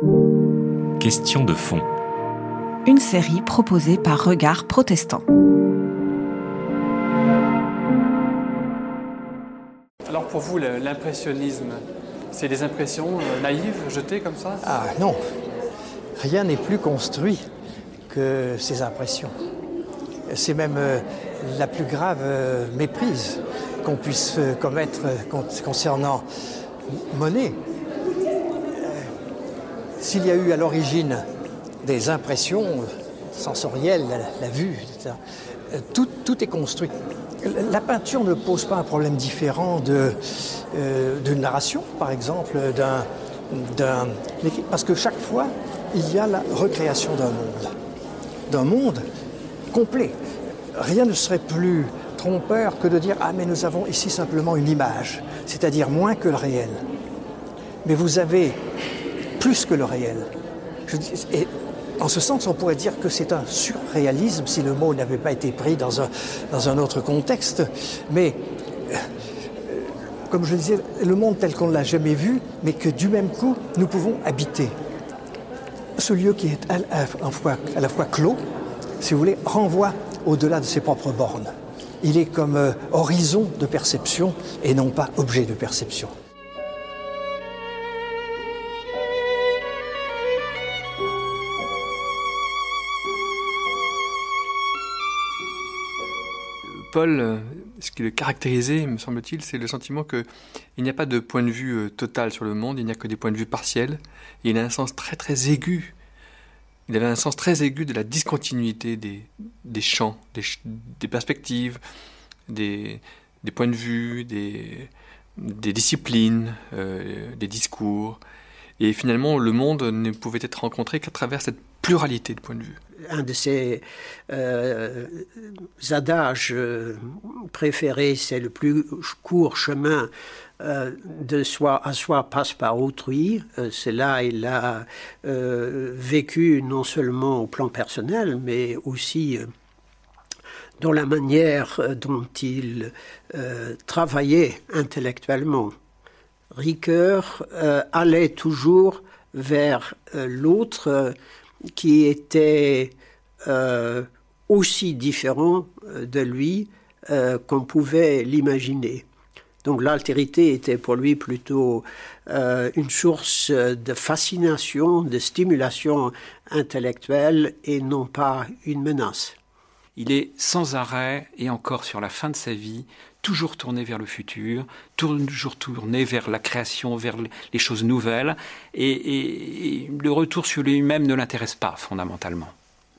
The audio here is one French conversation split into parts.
Question de fond. Une série proposée par Regard Protestant. Alors pour vous, l'impressionnisme, c'est des impressions euh, naïves, jetées comme ça? Ah non, rien n'est plus construit que ces impressions. C'est même euh, la plus grave euh, méprise qu'on puisse commettre con- concernant Monet. S'il y a eu à l'origine des impressions sensorielles, la, vue, etc., euh, tout, est construit. La peinture ne pose pas un problème différent euh, d'une narration, par exemple, d'un- parce que chaque fois, il y a la recréation d'un monde, d'un monde complet. Rien ne serait plus trompeur que de dire ah mais nous avons ici simplement une image, c'est-à-dire moins que le réel. Mais vous avez plus que le réel. Et en ce sens, on pourrait dire que c'est un surréalisme si le mot n'avait pas été pris dans un, autre contexte. Mais, euh, comme je le disais, le monde tel qu'on ne l'a jamais vu, mais que du même coup, nous pouvons habiter. Ce lieu qui est à la, à la fois, à la fois clos, si vous voulez, renvoie au-delà de ses propres bornes. Il est comme euh, horizon de perception et non pas objet de perception. Paul, euh, ce qui le caractérisait, me semble-t-il, c'est le sentiment qu'il n'y a pas de point de vue euh, total sur le monde, il n'y a que des points de vue partiels. Il a un sens très très aigu. Il avait un sens très aigu de la discontinuité des, des champs, des, perspectives, des, des points de vue, des, des disciplines, euh, des discours. Et finalement, le monde ne pouvait être rencontré qu'à travers cette pluralité de points de vue. un de ses euh, adages euh, préférés, c'est le plus court chemin euh, de soi à soi passe par autrui. Euh, c'est là il a vécu non seulement au plan personnel, mais aussi dans la manière dont il travaillait intellectuellement. Ricoeur allait toujours vers l'autre qui était euh, aussi différent euh, de lui euh, qu'on pouvait l'imaginer. Donc l'altérité était pour lui plutôt une source de fascination, de stimulation intellectuelle et non pas une menace. Il est sans arrêt, et encore sur la fin de sa vie, toujours tourné vers le futur, toujours tourné vers la création, vers les choses nouvelles, et, le retour sur lui-même ne l'intéresse pas fondamentalement.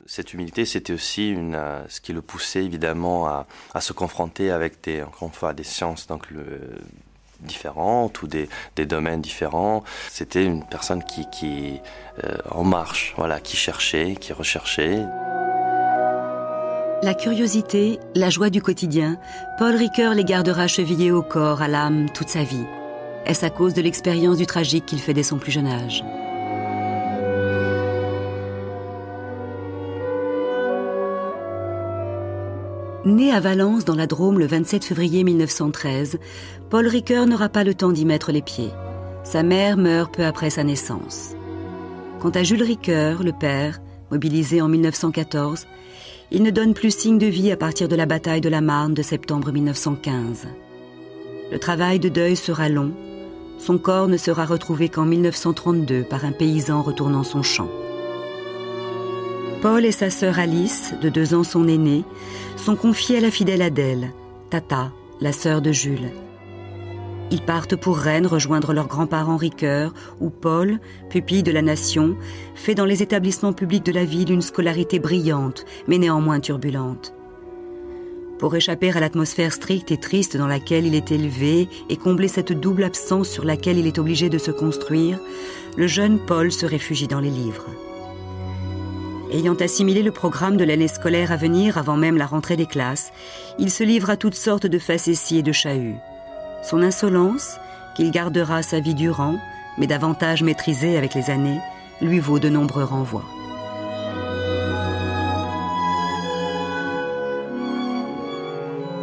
Cette humilité, c'était aussi euh, ce qui le poussait évidemment à, se confronter avec des, encore une fois, des sciences donc, différentes ou des, domaines différents. C'était une personne qui, qui euh, en marche, voilà, qui cherchait, qui recherchait. La curiosité, la joie du quotidien, Paul Ricoeur les gardera chevillés au corps, à l'âme, toute sa vie. Est-ce à cause de l'expérience du tragique qu'il fait dès son plus jeune âge? Né à Valence, dans la Drôme, le 27 février 1913, Paul Ricoeur n'aura pas le temps d'y mettre les pieds. Sa mère meurt peu après sa naissance. Quant à Jules Ricoeur, le père, mobilisé en 1914, il ne donne plus signe de vie à partir de la bataille de la Marne de septembre 1915. Le travail de deuil sera long. Son corps ne sera retrouvé qu'en 1932 par un paysan retournant son champ. Paul et sa sœur Alice, de deux ans son aînée, sont confiés à la fidèle Adèle, Tata, la sœur de Jules. Ils partent pour Rennes rejoindre leurs grands-parents Ricoeur, où Paul, pupille de la nation, fait dans les établissements publics de la ville une scolarité brillante, mais néanmoins turbulente. Pour échapper à l'atmosphère stricte et triste dans laquelle il est élevé et combler cette double absence sur laquelle il est obligé de se construire, le jeune Paul se réfugie dans les livres. Ayant assimilé le programme de l'année scolaire à venir avant même la rentrée des classes, il se livre à toutes sortes de facéties et de chahuts. Son insolence, qu'il gardera sa vie durant, mais davantage maîtrisée avec les années, lui vaut de nombreux renvois.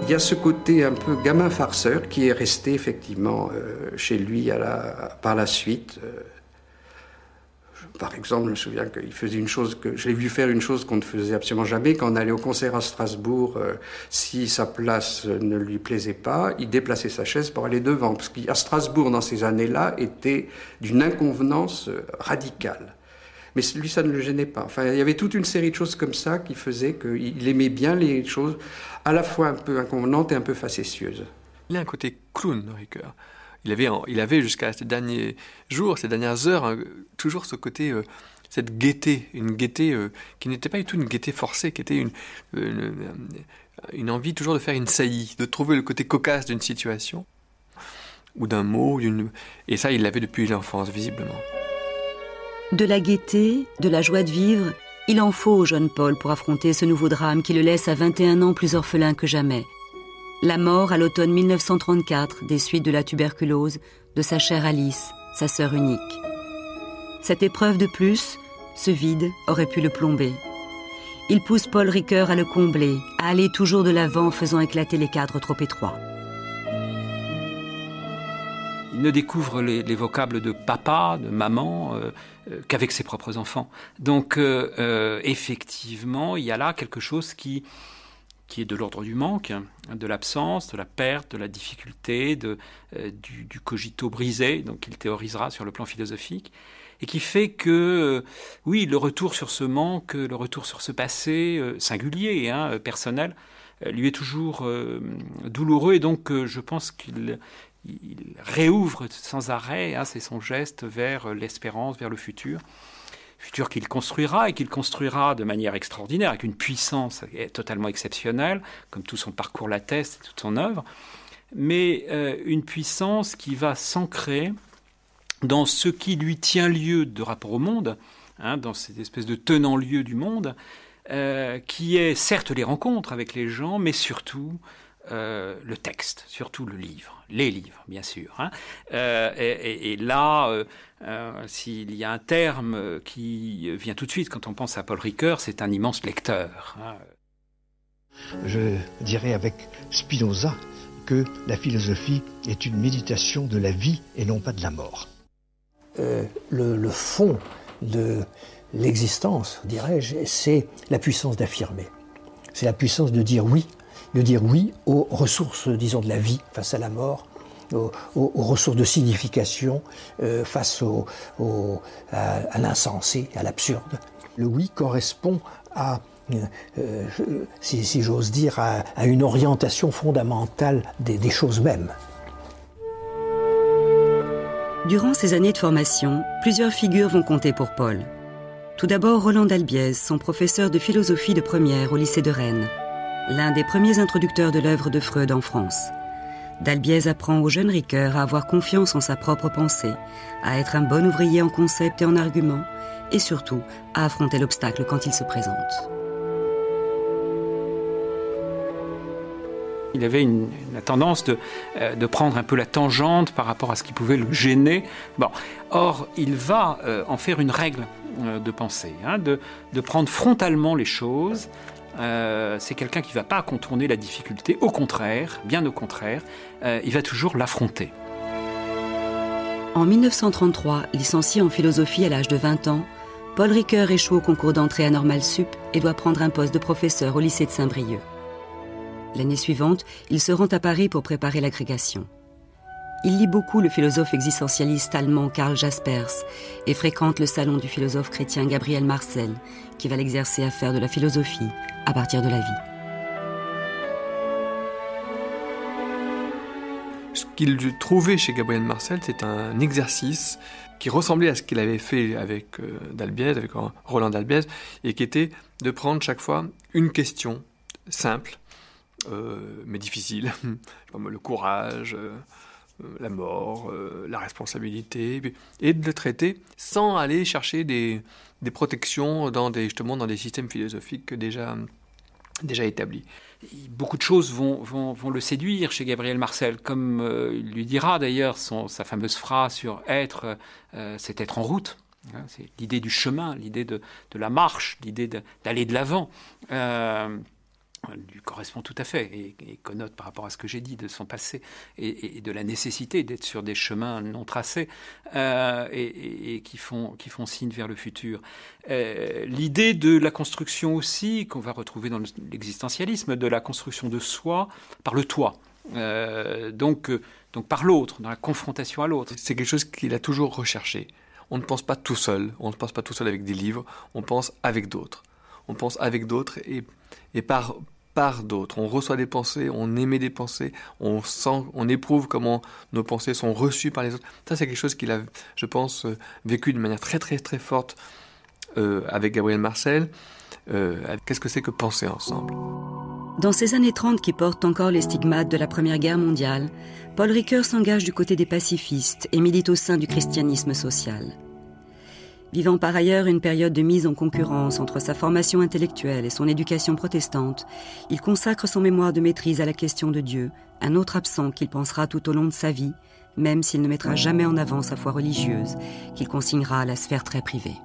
Il y a ce côté un peu gamin farceur qui est resté effectivement euh, chez lui par la suite. Par exemple, je me souviens qu'il faisait une chose que j'ai vu faire une chose qu'on ne faisait absolument jamais quand on allait au concert à Strasbourg. Euh, si sa place ne lui plaisait pas, il déplaçait sa chaise pour aller devant, parce qu'à Strasbourg dans ces années-là était d'une inconvenance euh, radicale. Mais lui, ça ne le gênait pas. Enfin, il y avait toute une série de choses comme ça qui faisaient qu'il aimait bien les choses à la fois un peu inconvenantes et un peu facétieuses. Il a un côté clown, Ricoeur il avait, il avait jusqu'à ces derniers jours, ces dernières heures, hein, toujours ce côté, euh, cette gaieté, une gaieté euh, qui n'était pas du tout une gaieté forcée, qui était une, une, envie toujours de faire une saillie, de trouver le côté cocasse d'une situation ou d'un mot, et ça, il l'avait depuis l'enfance, visiblement. De la gaieté, de la joie de vivre, il en faut au jeune Paul pour affronter ce nouveau drame qui le laisse à 21 ans plus orphelin que jamais la mort à l'automne 1934 des suites de la tuberculose de sa chère Alice, sa sœur unique. Cette épreuve de plus, ce vide, aurait pu le plomber. Il pousse Paul Ricoeur à le combler, à aller toujours de l'avant faisant éclater les cadres trop étroits. Il ne découvre les, vocables de papa, de maman, euh, euh, qu'avec ses propres enfants. Donc, euh, effectivement, il y a là quelque chose qui, qui est de l'ordre du manque, de l'absence, de la perte, de la difficulté, euh, du, cogito brisé, donc il théorisera sur le plan philosophique, et qui fait que, euh, oui, le retour sur ce manque, le retour sur ce passé euh, singulier, hein, personnel, lui est toujours douloureux, et donc je pense qu'il réouvre sans arrêt, hein, c'est son geste vers l'espérance, vers le futur futur qu'il construira et qu'il construira de manière extraordinaire, avec une puissance totalement exceptionnelle, comme tout son parcours l'atteste toute son œuvre, mais euh, une puissance qui va s'ancrer dans ce qui lui tient lieu de rapport au monde, hein, dans cette espèce de tenant-lieu du monde, euh, qui est certes les rencontres avec les gens, mais surtout euh, le texte, surtout le livre, les livres, bien sûr. Hein. Euh, et, là, euh, s'il y a un terme qui vient tout de suite quand on pense à Paul Ricoeur, c'est un immense lecteur. Hein. Je dirais avec Spinoza que la philosophie est une méditation de la vie et non pas de la mort. le, fond de l'existence, dirais-je, c'est la puissance d'affirmer. C'est la puissance de dire oui de dire oui aux ressources, disons, de la vie face à la mort, aux, ressources de signification euh, face à, l'insensé, à l'absurde. Le oui correspond à, euh, si, j'ose dire, à, une orientation fondamentale des, des choses mêmes. Durant ces années de formation, plusieurs figures vont compter pour Paul. Tout d'abord Roland Dalbiez, son professeur de philosophie de première au lycée de Rennes l'un des premiers introducteurs de l'œuvre de Freud en France. Dalbiez apprend au jeune Ricoeur à avoir confiance en sa propre pensée, à être un bon ouvrier en concept et en argument, et surtout à affronter l'obstacle quand il se présente. Il avait la tendance de, euh, de, prendre un peu la tangente par rapport à ce qui pouvait le gêner. Or, il va euh, en faire une règle euh, de pensée, hein, de, prendre frontalement les choses, euh, c'est quelqu'un qui ne va pas contourner la difficulté, au contraire, bien au contraire, euh, il va toujours l'affronter. En 1933, licencié en philosophie à l'âge de 20 ans, Paul Ricoeur échoue au concours d'entrée à Normal Sup et doit prendre un poste de professeur au lycée de Saint-Brieuc. L'année suivante, il se rend à Paris pour préparer l'agrégation. Il lit beaucoup le philosophe existentialiste allemand Karl Jaspers et fréquente le salon du philosophe chrétien Gabriel Marcel, qui va l'exercer à faire de la philosophie à partir de la vie. Ce qu'il trouvait chez Gabriel Marcel, c'est un exercice qui ressemblait à ce qu'il avait fait avec euh, Dalbiez, avec Roland Dalbiez, et qui était de prendre chaque fois une question simple, euh, mais difficile, le courage, euh, la mort, la responsabilité, et de le traiter sans aller chercher des, protections dans des, dans des systèmes philosophiques déjà, déjà établis. Beaucoup de choses vont, vont, vont le séduire chez Gabriel Marcel, comme euh, il lui dira d'ailleurs sa fameuse phrase sur être, euh, c'est être en route. Hein, c'est l'idée du chemin, l'idée de, de, la marche, l'idée d'aller de l'avant. Lui correspond tout à fait et, connote par rapport à ce que j'ai dit de son passé et, de la nécessité d'être sur des chemins non tracés euh, et, qui, font, qui font signe vers le futur. Euh, l'idée de la construction aussi, qu'on va retrouver dans l'existentialisme, de la construction de soi par le toi. Euh, donc, donc par l'autre, dans la confrontation à l'autre. C'est quelque chose qu'il a toujours recherché. On ne pense pas tout seul, on ne pense pas tout seul avec des livres, on pense avec d'autres. On pense avec d'autres et, et par, par d'autres. On reçoit des pensées, on émet des pensées, on sent, on éprouve comment nos pensées sont reçues par les autres. Ça, c'est quelque chose qu'il a, je pense, euh, vécu de manière très très très forte euh, avec Gabriel Marcel. Euh, qu'est-ce que c'est que penser ensemble? Dans ces années 30 qui portent encore les stigmates de la Première Guerre mondiale, Paul Ricoeur s'engage du côté des pacifistes et milite au sein du christianisme social. Vivant par ailleurs une période de mise en concurrence entre sa formation intellectuelle et son éducation protestante, il consacre son mémoire de maîtrise à la question de Dieu, un autre absent qu'il pensera tout au long de sa vie, même s'il ne mettra jamais en avant sa foi religieuse, qu'il consignera à la sphère très privée.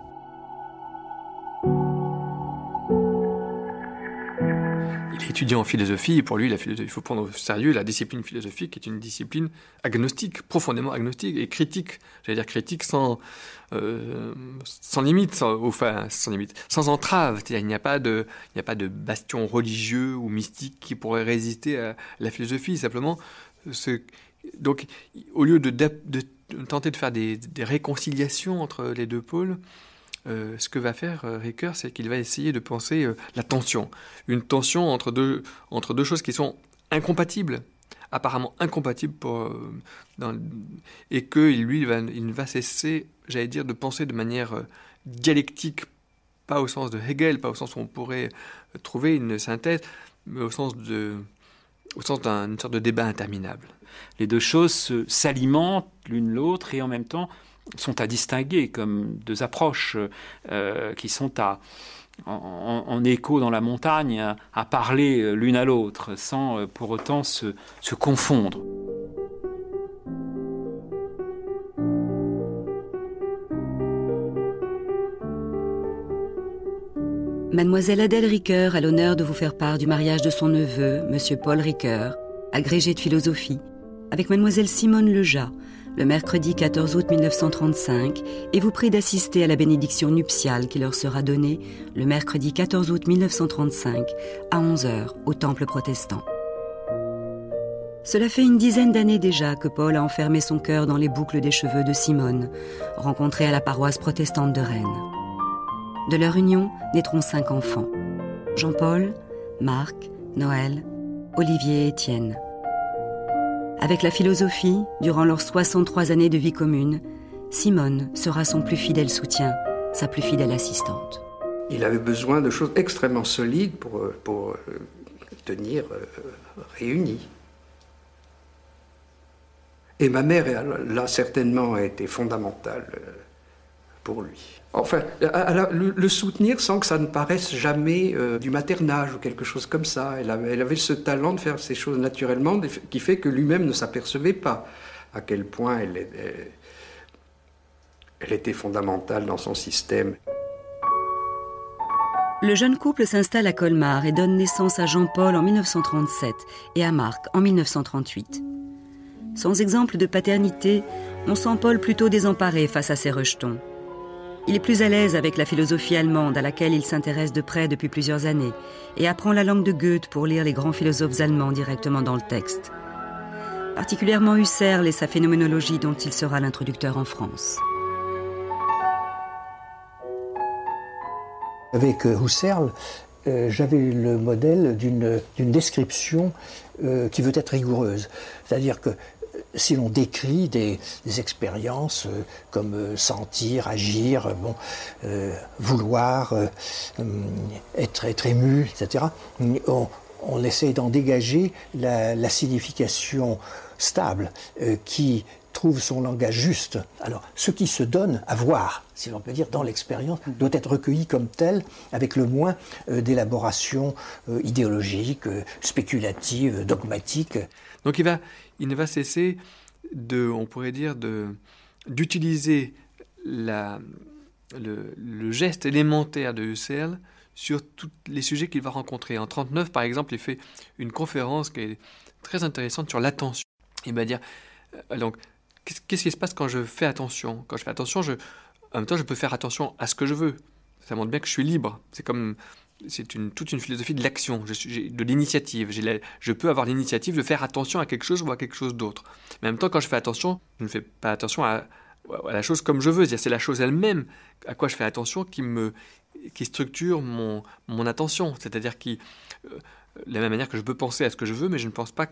Étudiant en philosophie, pour lui, il faut prendre au sérieux la discipline philosophique, qui est une discipline agnostique, profondément agnostique et critique. J'allais dire critique sans, euh, sans limite, sans, enfin, sans limite, entrave. Il n'y a pas de, il n'y a pas de bastion religieux ou mystique qui pourrait résister à la philosophie. Simplement, donc, au lieu de, tenter de faire des réconciliations entre les deux pôles, euh, ce que va faire euh, Ricoeur, c'est qu'il va essayer de penser euh, la tension. Une tension entre deux, choses qui sont incompatibles, apparemment incompatibles, et qu'il lui, il va cesser, j'allais dire, de penser de manière dialectique, pas au sens de Hegel, pas au sens où on pourrait trouver une synthèse, mais au sens au sens d'une sorte de débat interminable. Les deux choses s'alimentent l'une l'autre et en même temps sont à distinguer comme deux approches euh, qui sont en, écho dans la montagne à, parler l'une à l'autre sans euh, pour autant se, confondre. Mademoiselle Adèle Ricoeur a l'honneur de vous faire part du mariage de son neveu, Monsieur Paul Ricoeur, agrégé de philosophie, avec Mademoiselle Simone Leja, le mercredi 14 août 1935 et vous prie d'assister à la bénédiction nuptiale qui leur sera donnée le mercredi 14 août 1935 à 11h au temple protestant. Cela fait une dizaine d'années déjà que Paul a enfermé son cœur dans les boucles des cheveux de Simone, rencontrée à la paroisse protestante de Rennes. De leur union naîtront cinq enfants. Jean-Paul, Marc, Noël, Olivier et Étienne. Avec la philosophie, durant leurs 63 années de vie commune, Simone sera son plus fidèle soutien, sa plus fidèle assistante. Il avait besoin de choses extrêmement solides pour, euh, pour euh, tenir euh, réunis. Et ma mère, là, certainement, a été fondamentale pour lui. Enfin, le, soutenir sans que ça ne paraisse jamais euh, du maternage ou quelque chose comme ça. Elle avait, ce talent de faire ces choses naturellement qui fait que lui-même ne s'apercevait pas à quel point elle, elle était fondamentale dans son système. Le jeune couple s'installe à Colmar et donne naissance à Jean-Paul en 1937 et à Marc en 1938. Sans exemple de paternité, on sent Paul plutôt désemparé face à ses rejetons. Il est plus à l'aise avec la philosophie allemande à laquelle il s'intéresse de près depuis plusieurs années et apprend la langue de Goethe pour lire les grands philosophes allemands directement dans le texte. Particulièrement Husserl et sa phénoménologie dont il sera l'introducteur en France. Avec euh, Husserl, euh, j'avais le modèle d'une description euh, qui veut être rigoureuse. C'est-à-dire que si l'on décrit des, expériences euh, comme euh, sentir, agir, euh, bon, vouloir, être, être ému, etc., on, on essaie d'en dégager la, signification stable qui trouve son langage juste. Alors, ce qui se donne à voir, si l'on peut dire, dans l'expérience, doit être recueilli comme tel, avec le moins d'élaboration idéologique, spéculative, dogmatique. Donc il va, il ne va cesser de, on pourrait dire, d'utiliser le, geste élémentaire de Husserl sur tous les sujets qu'il va rencontrer. En 39, par exemple, il fait une conférence qui est très intéressante sur l'attention. Il va dire, euh, donc, qu'est-ce qui se passe quand je fais attention? Quand je fais attention, je, en même temps, je peux faire attention à ce que je veux. Ça montre bien que je suis libre. C'est comme c'est toute une philosophie de l'action, de l'initiative. Je peux avoir l'initiative de faire attention à quelque chose ou à quelque chose d'autre. Mais en même temps, quand je fais attention, je ne fais pas attention à, la chose comme je veux. C'est la chose elle-même à quoi je fais attention qui me qui structure mon, mon attention. C'est-à-dire qui, euh, de la même manière que je peux penser à ce que je veux, mais je ne pense pas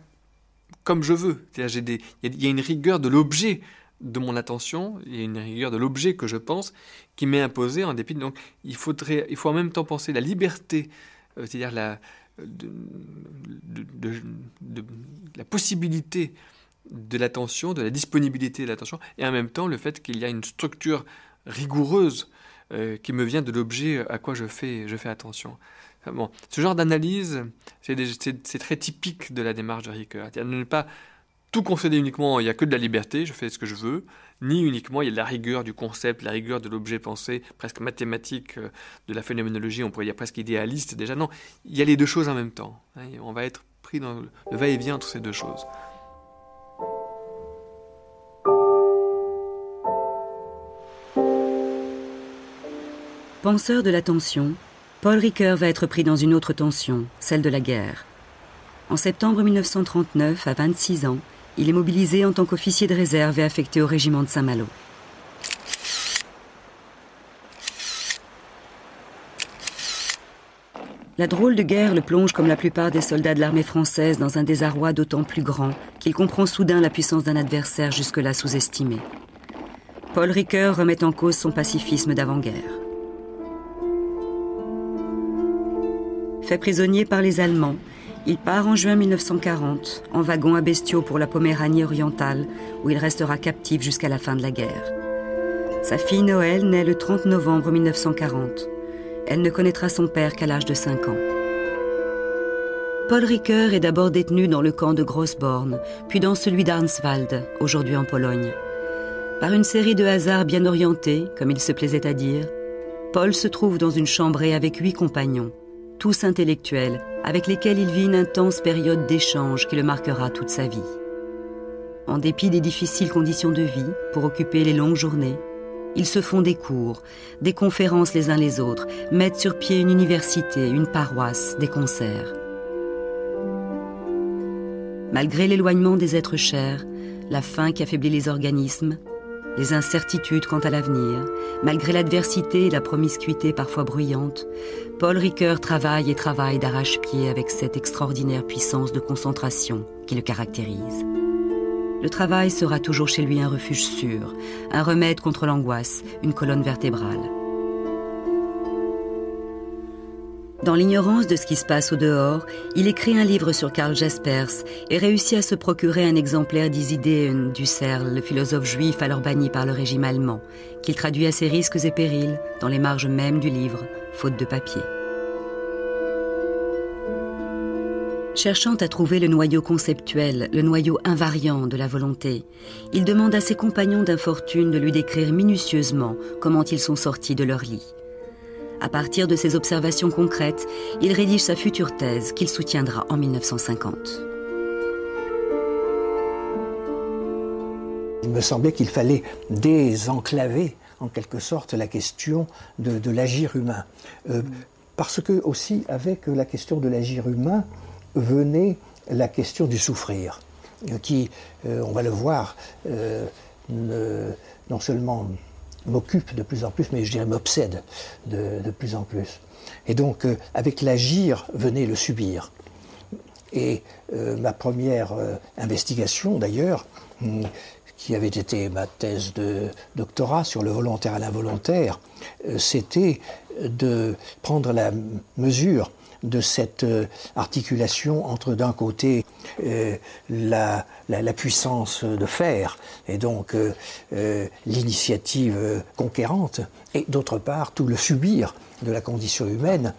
comme je veux. Il y, a une rigueur de l'objet de mon attention, a une rigueur de l'objet que je pense qui m'est imposée en dépit. Donc il, faudrait, il faut en même temps penser la liberté, euh, c'est-à-dire la, la possibilité de l'attention, de la disponibilité de l'attention, et en même temps le fait qu'il y a une structure rigoureuse euh, qui me vient de l'objet à quoi je fais, je fais attention. Bon, ce genre d'analyse, c'est très typique de la démarche de Ricoeur. Ne pas tout concéder uniquement, il n'y a que de la liberté, je fais ce que je veux, ni uniquement il y a la rigueur du concept, la rigueur de l'objet pensé, presque mathématique, euh, de la phénoménologie, on pourrait dire presque idéaliste déjà. Non, il y a les deux choses en même temps. Hein, on va être pris dans le va-et-vient entre ces deux choses. Penseur de la tension, Paul Ricoeur va être pris dans une autre tension, celle de la guerre. En septembre 1939, à 26 ans, il est mobilisé en tant qu'officier de réserve et affecté au régiment de Saint-Malo. La drôle de guerre le plonge comme la plupart des soldats de l'armée française dans un désarroi d'autant plus grand qu'il comprend soudain la puissance d'un adversaire jusque-là sous-estimé. Paul Ricoeur remet en cause son pacifisme d'avant-guerre. Fait prisonnier par les Allemands, il part en juin 1940 en wagon à bestiaux pour la Poméranie orientale, où il restera captif jusqu'à la fin de la guerre. Sa fille Noël naît le 30 novembre 1940. Elle ne connaîtra son père qu'à l'âge de 5 ans. Paul Ricoeur est d'abord détenu dans le camp de Grossborn, puis dans celui d'Arnswald, aujourd'hui en Pologne. Par une série de hasards bien orientés, comme il se plaisait à dire, Paul se trouve dans une chambrée avec huit compagnons tous intellectuels, avec lesquels il vit une intense période d'échange qui le marquera toute sa vie. En dépit des difficiles conditions de vie, pour occuper les longues journées, ils se font des cours, des conférences les uns les autres, mettent sur pied une université, une paroisse, des concerts. Malgré l'éloignement des êtres chers, la faim qui affaiblit les organismes, les incertitudes quant à l'avenir, malgré l'adversité et la promiscuité parfois bruyante, Paul Ricoeur travaille et travaille d'arrache-pied avec cette extraordinaire puissance de concentration qui le caractérise. Le travail sera toujours chez lui un refuge sûr, un remède contre l'angoisse, une colonne vertébrale. Dans l'ignorance de ce qui se passe au dehors, il écrit un livre sur Karl Jaspers et réussit à se procurer un exemplaire d'Isidéen Husserl, le philosophe juif alors banni par le régime allemand, qu'il traduit à ses risques et périls dans les marges mêmes du livre, faute de papier. Cherchant à trouver le noyau conceptuel, le noyau invariant de la volonté, il demande à ses compagnons d'infortune de lui décrire minutieusement comment ils sont sortis de leur lit. À partir de ces observations concrètes, il rédige sa future thèse qu'il soutiendra en 1950. Il me semblait qu'il fallait désenclaver en quelque sorte la question de, l'agir humain. Euh, parce que aussi avec la question de l'agir humain venait la question du souffrir, euh, qui, euh, on va le voir, non seulement m'occupe de plus en plus, mais je dirais m'obsède de, plus en plus. Et donc, euh, avec l'agir venait le subir. Et euh, ma première euh, investigation, d'ailleurs, hum, qui avait été ma thèse de doctorat sur le volontaire à l'involontaire, c'était de prendre la mesure de cette euh, articulation entre d'un côté euh, la, puissance de faire et donc euh, l'initiative conquérante et d'autre part tout le subir de la condition humaine,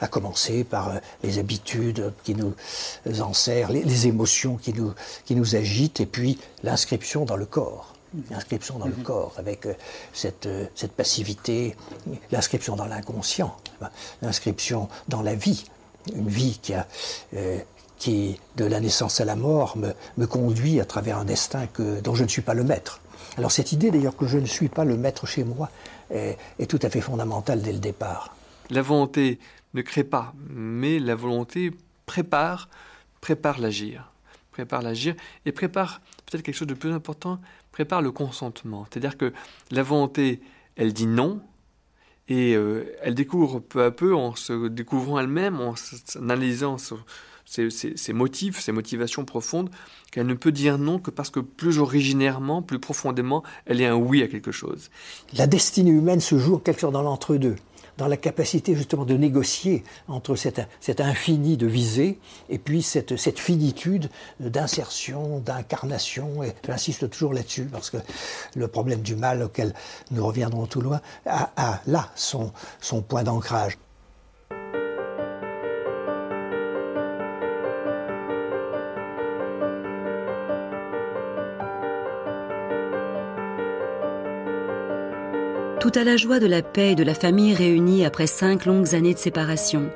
à commencer par les habitudes qui nous enserrent, les, émotions nous, qui nous agitent et puis l'inscription dans le corps l'inscription dans le corps, avec cette, cette passivité, l'inscription dans l'inconscient, l'inscription dans la vie, une vie qui, a, qui, de la naissance à la mort, me, me conduit à travers un destin que, dont je ne suis pas le maître. Alors cette idée d'ailleurs que je ne suis pas le maître chez moi est, est tout à fait fondamentale dès le départ. La volonté ne crée pas, mais la volonté prépare, prépare l'agir, prépare l'agir et prépare peut-être quelque chose de plus important, prépare le consentement. C'est-à-dire que la volonté, elle dit non, et euh, elle découvre peu à peu, en se découvrant elle-même, en analysant ses, motifs, ses motivations profondes, qu'elle ne peut dire non que parce que plus originairement, plus profondément, elle est un oui à quelque chose. La destinée humaine se joue quelque sorte dans l'entre-deux dans la capacité justement de négocier entre cet, infini de visée et puis cette, finitude d'insertion, d'incarnation. Et j'insiste toujours là-dessus parce que le problème du mal auquel nous reviendrons tout loin a, là son point d'ancrage. Tout à la joie de la paix et de la famille réunie après cinq longues années de séparation.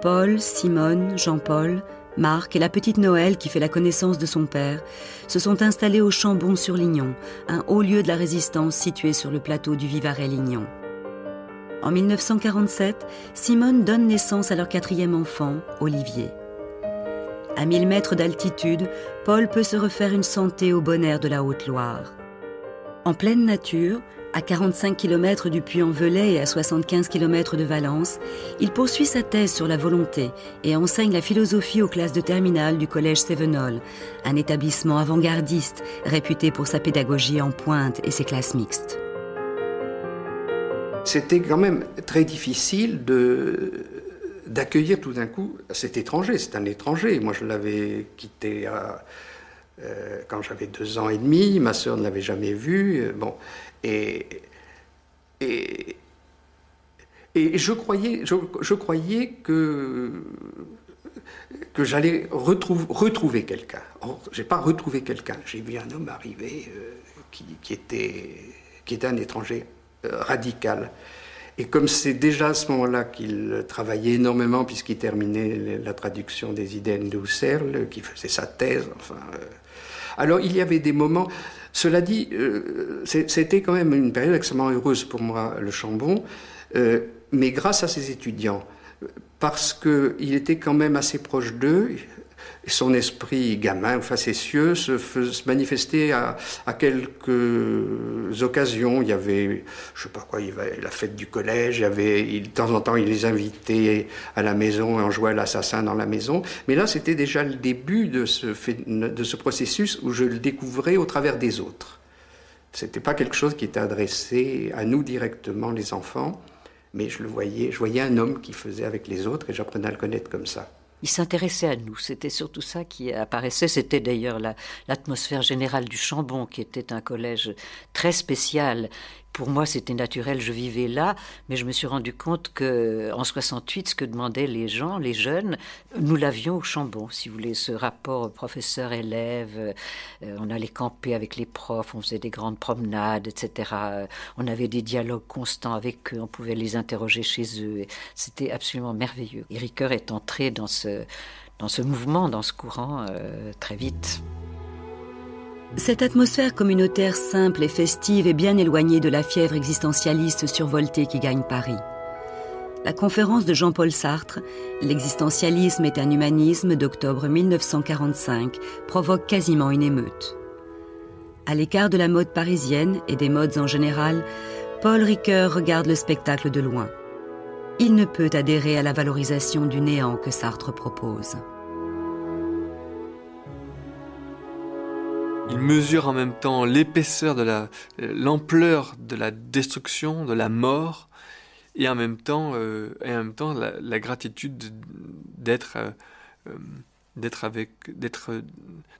Paul, Simone, Jean-Paul, Marc et la petite Noël, qui fait la connaissance de son père, se sont installés au Chambon-sur-Lignon, un haut lieu de la résistance situé sur le plateau du Vivarais-Lignon. En 1947, Simone donne naissance à leur quatrième enfant, Olivier. À 1000 mètres d'altitude, Paul peut se refaire une santé au bon air de la Haute-Loire. En pleine nature, à 45 km du Puy-en-Velay et à 75 km de Valence, il poursuit sa thèse sur la volonté et enseigne la philosophie aux classes de terminale du collège Sévenol, un établissement avant-gardiste réputé pour sa pédagogie en pointe et ses classes mixtes. C'était quand même très difficile de d'accueillir tout d'un coup cet étranger. C'est un étranger. Moi, je l'avais quitté euh, quand j'avais deux ans et demi. Ma sœur ne l'avait jamais vu. Bon, et, et, je, croyais, je, croyais que, que j'allais retrouver, quelqu'un. Je n'ai pas retrouvé quelqu'un. J'ai vu un homme arriver euh, qui, qui, était, qui était un étranger euh, radical. Et comme c'est déjà à ce moment-là qu'il travaillait énormément, puisqu'il terminait la traduction des idées de Husserl, qui faisait sa thèse, enfin. Euh, alors il y avait des moments. Cela dit, euh, c'était quand même une période extrêmement heureuse pour moi, le Chambon, euh, mais grâce à ses étudiants, parce qu'il était quand même assez proche d'eux, son esprit gamin facétieux se, manifestait à, quelques occasions. Il y avait, je sais pas quoi, il y avait la fête du collège, il avait, de temps en temps, il les invitait à la maison et on jouait à l'assassin dans la maison. Mais là, c'était déjà le début de ce, de ce processus où je le découvrais au travers des autres. C'était pas quelque chose qui était adressé à nous directement, les enfants, mais je le voyais, je voyais un homme qui faisait avec les autres et j'apprenais à le connaître comme ça il s'intéressait à nous. C'était surtout ça qui apparaissait. C'était d'ailleurs l'atmosphère générale du Chambon, qui était un collège très spécial pour moi, c'était naturel, je vivais là, mais je me suis rendu compte que en 68, ce que demandaient les gens, les jeunes, nous l'avions au Chambon, si vous voulez, ce rapport professeur-élève. Euh, on allait camper avec les profs, on faisait des grandes promenades, etc. On avait des dialogues constants avec eux, on pouvait les interroger chez eux. C'était absolument merveilleux. Et Ricoeur est entré dans ce, dans ce mouvement, dans ce courant, euh, très vite. Cette atmosphère communautaire simple et festive est bien éloignée de la fièvre existentialiste survoltée qui gagne Paris. La conférence de Jean-Paul Sartre, L'existentialisme est un humanisme d'octobre 1945, provoque quasiment une émeute. À l'écart de la mode parisienne et des modes en général, Paul Ricoeur regarde le spectacle de loin. Il ne peut adhérer à la valorisation du néant que Sartre propose. Il mesure en même temps l'épaisseur de la, l'ampleur de la destruction, de la mort, et en même temps, euh, et en même temps la, gratitude d'être, euh, euh d'être avec, d'être,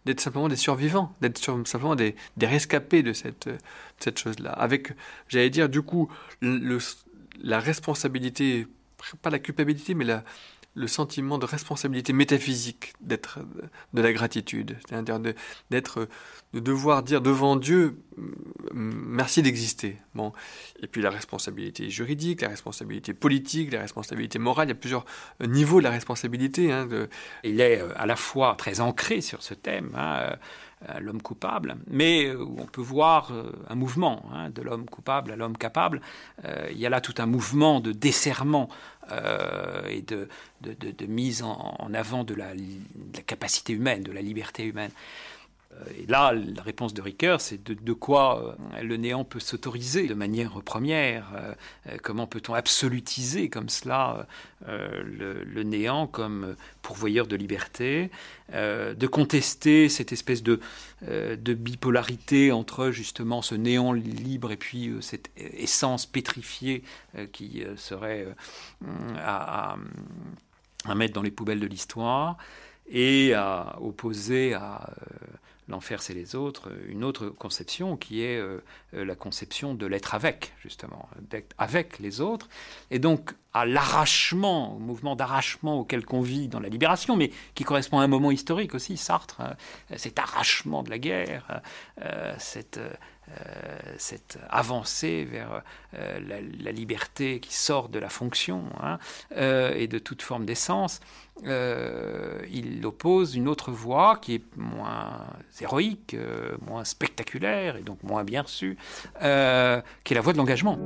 d'être simplement des survivants, d'être simplement des, des rescapés de cette, de cette chose-là. Avec, j'allais dire, du coup, le, la responsabilité, pas la culpabilité, mais la, le sentiment de responsabilité métaphysique d'être de la gratitude, c'est-à-dire d'être de devoir dire devant Dieu merci d'exister. Bon, et puis la responsabilité juridique, la responsabilité politique, la responsabilité morale, il y a plusieurs niveaux de la responsabilité. Hein, de... Il est euh, à la fois très ancré sur ce thème. Hein, euh, l'homme coupable, mais euh, on peut voir un mouvement hein, de l'homme coupable à l'homme capable. il y a là tout un mouvement de desserrement et de, mise en, avant de la, capacité humaine, de la liberté humaine. Euh, et là, la réponse de Ricoeur, c'est de, quoi euh, le néant peut s'autoriser de manière première. Euh, comment peut-on absolutiser comme cela le, néant comme pourvoyeur de liberté De contester cette espèce de, bipolarité entre justement ce néant libre et puis cette essence pétrifiée qui serait à, mettre dans les poubelles de l'histoire et à opposer à l'enfer c'est les autres, une autre conception qui est euh, euh, la conception de l'être avec, justement, d'être avec les autres, et donc à l'arrachement, au mouvement d'arrachement auquel on vit dans la libération, mais qui correspond à un moment historique aussi, Sartre, hein, cet arrachement de la guerre, euh, cette euh, cette avancée vers euh, la, liberté qui sort de la fonction hein, euh, et de toute forme d'essence, il oppose une autre voie qui est moins héroïque, moins spectaculaire et donc moins bien reçue, qui est la voie de l'engagement.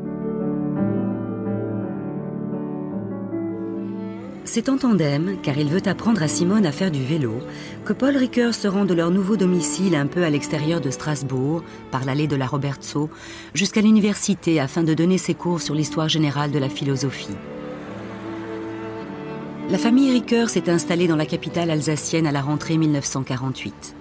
C'est en tandem, car il veut apprendre à Simone à faire du vélo, que Paul Ricoeur se rend de leur nouveau domicile un peu à l'extérieur de Strasbourg, par l'allée de la Robertso, jusqu'à l'université afin de donner ses cours sur l'histoire générale de la philosophie. La famille Ricoeur s'est installée dans la capitale alsacienne à la rentrée 1948.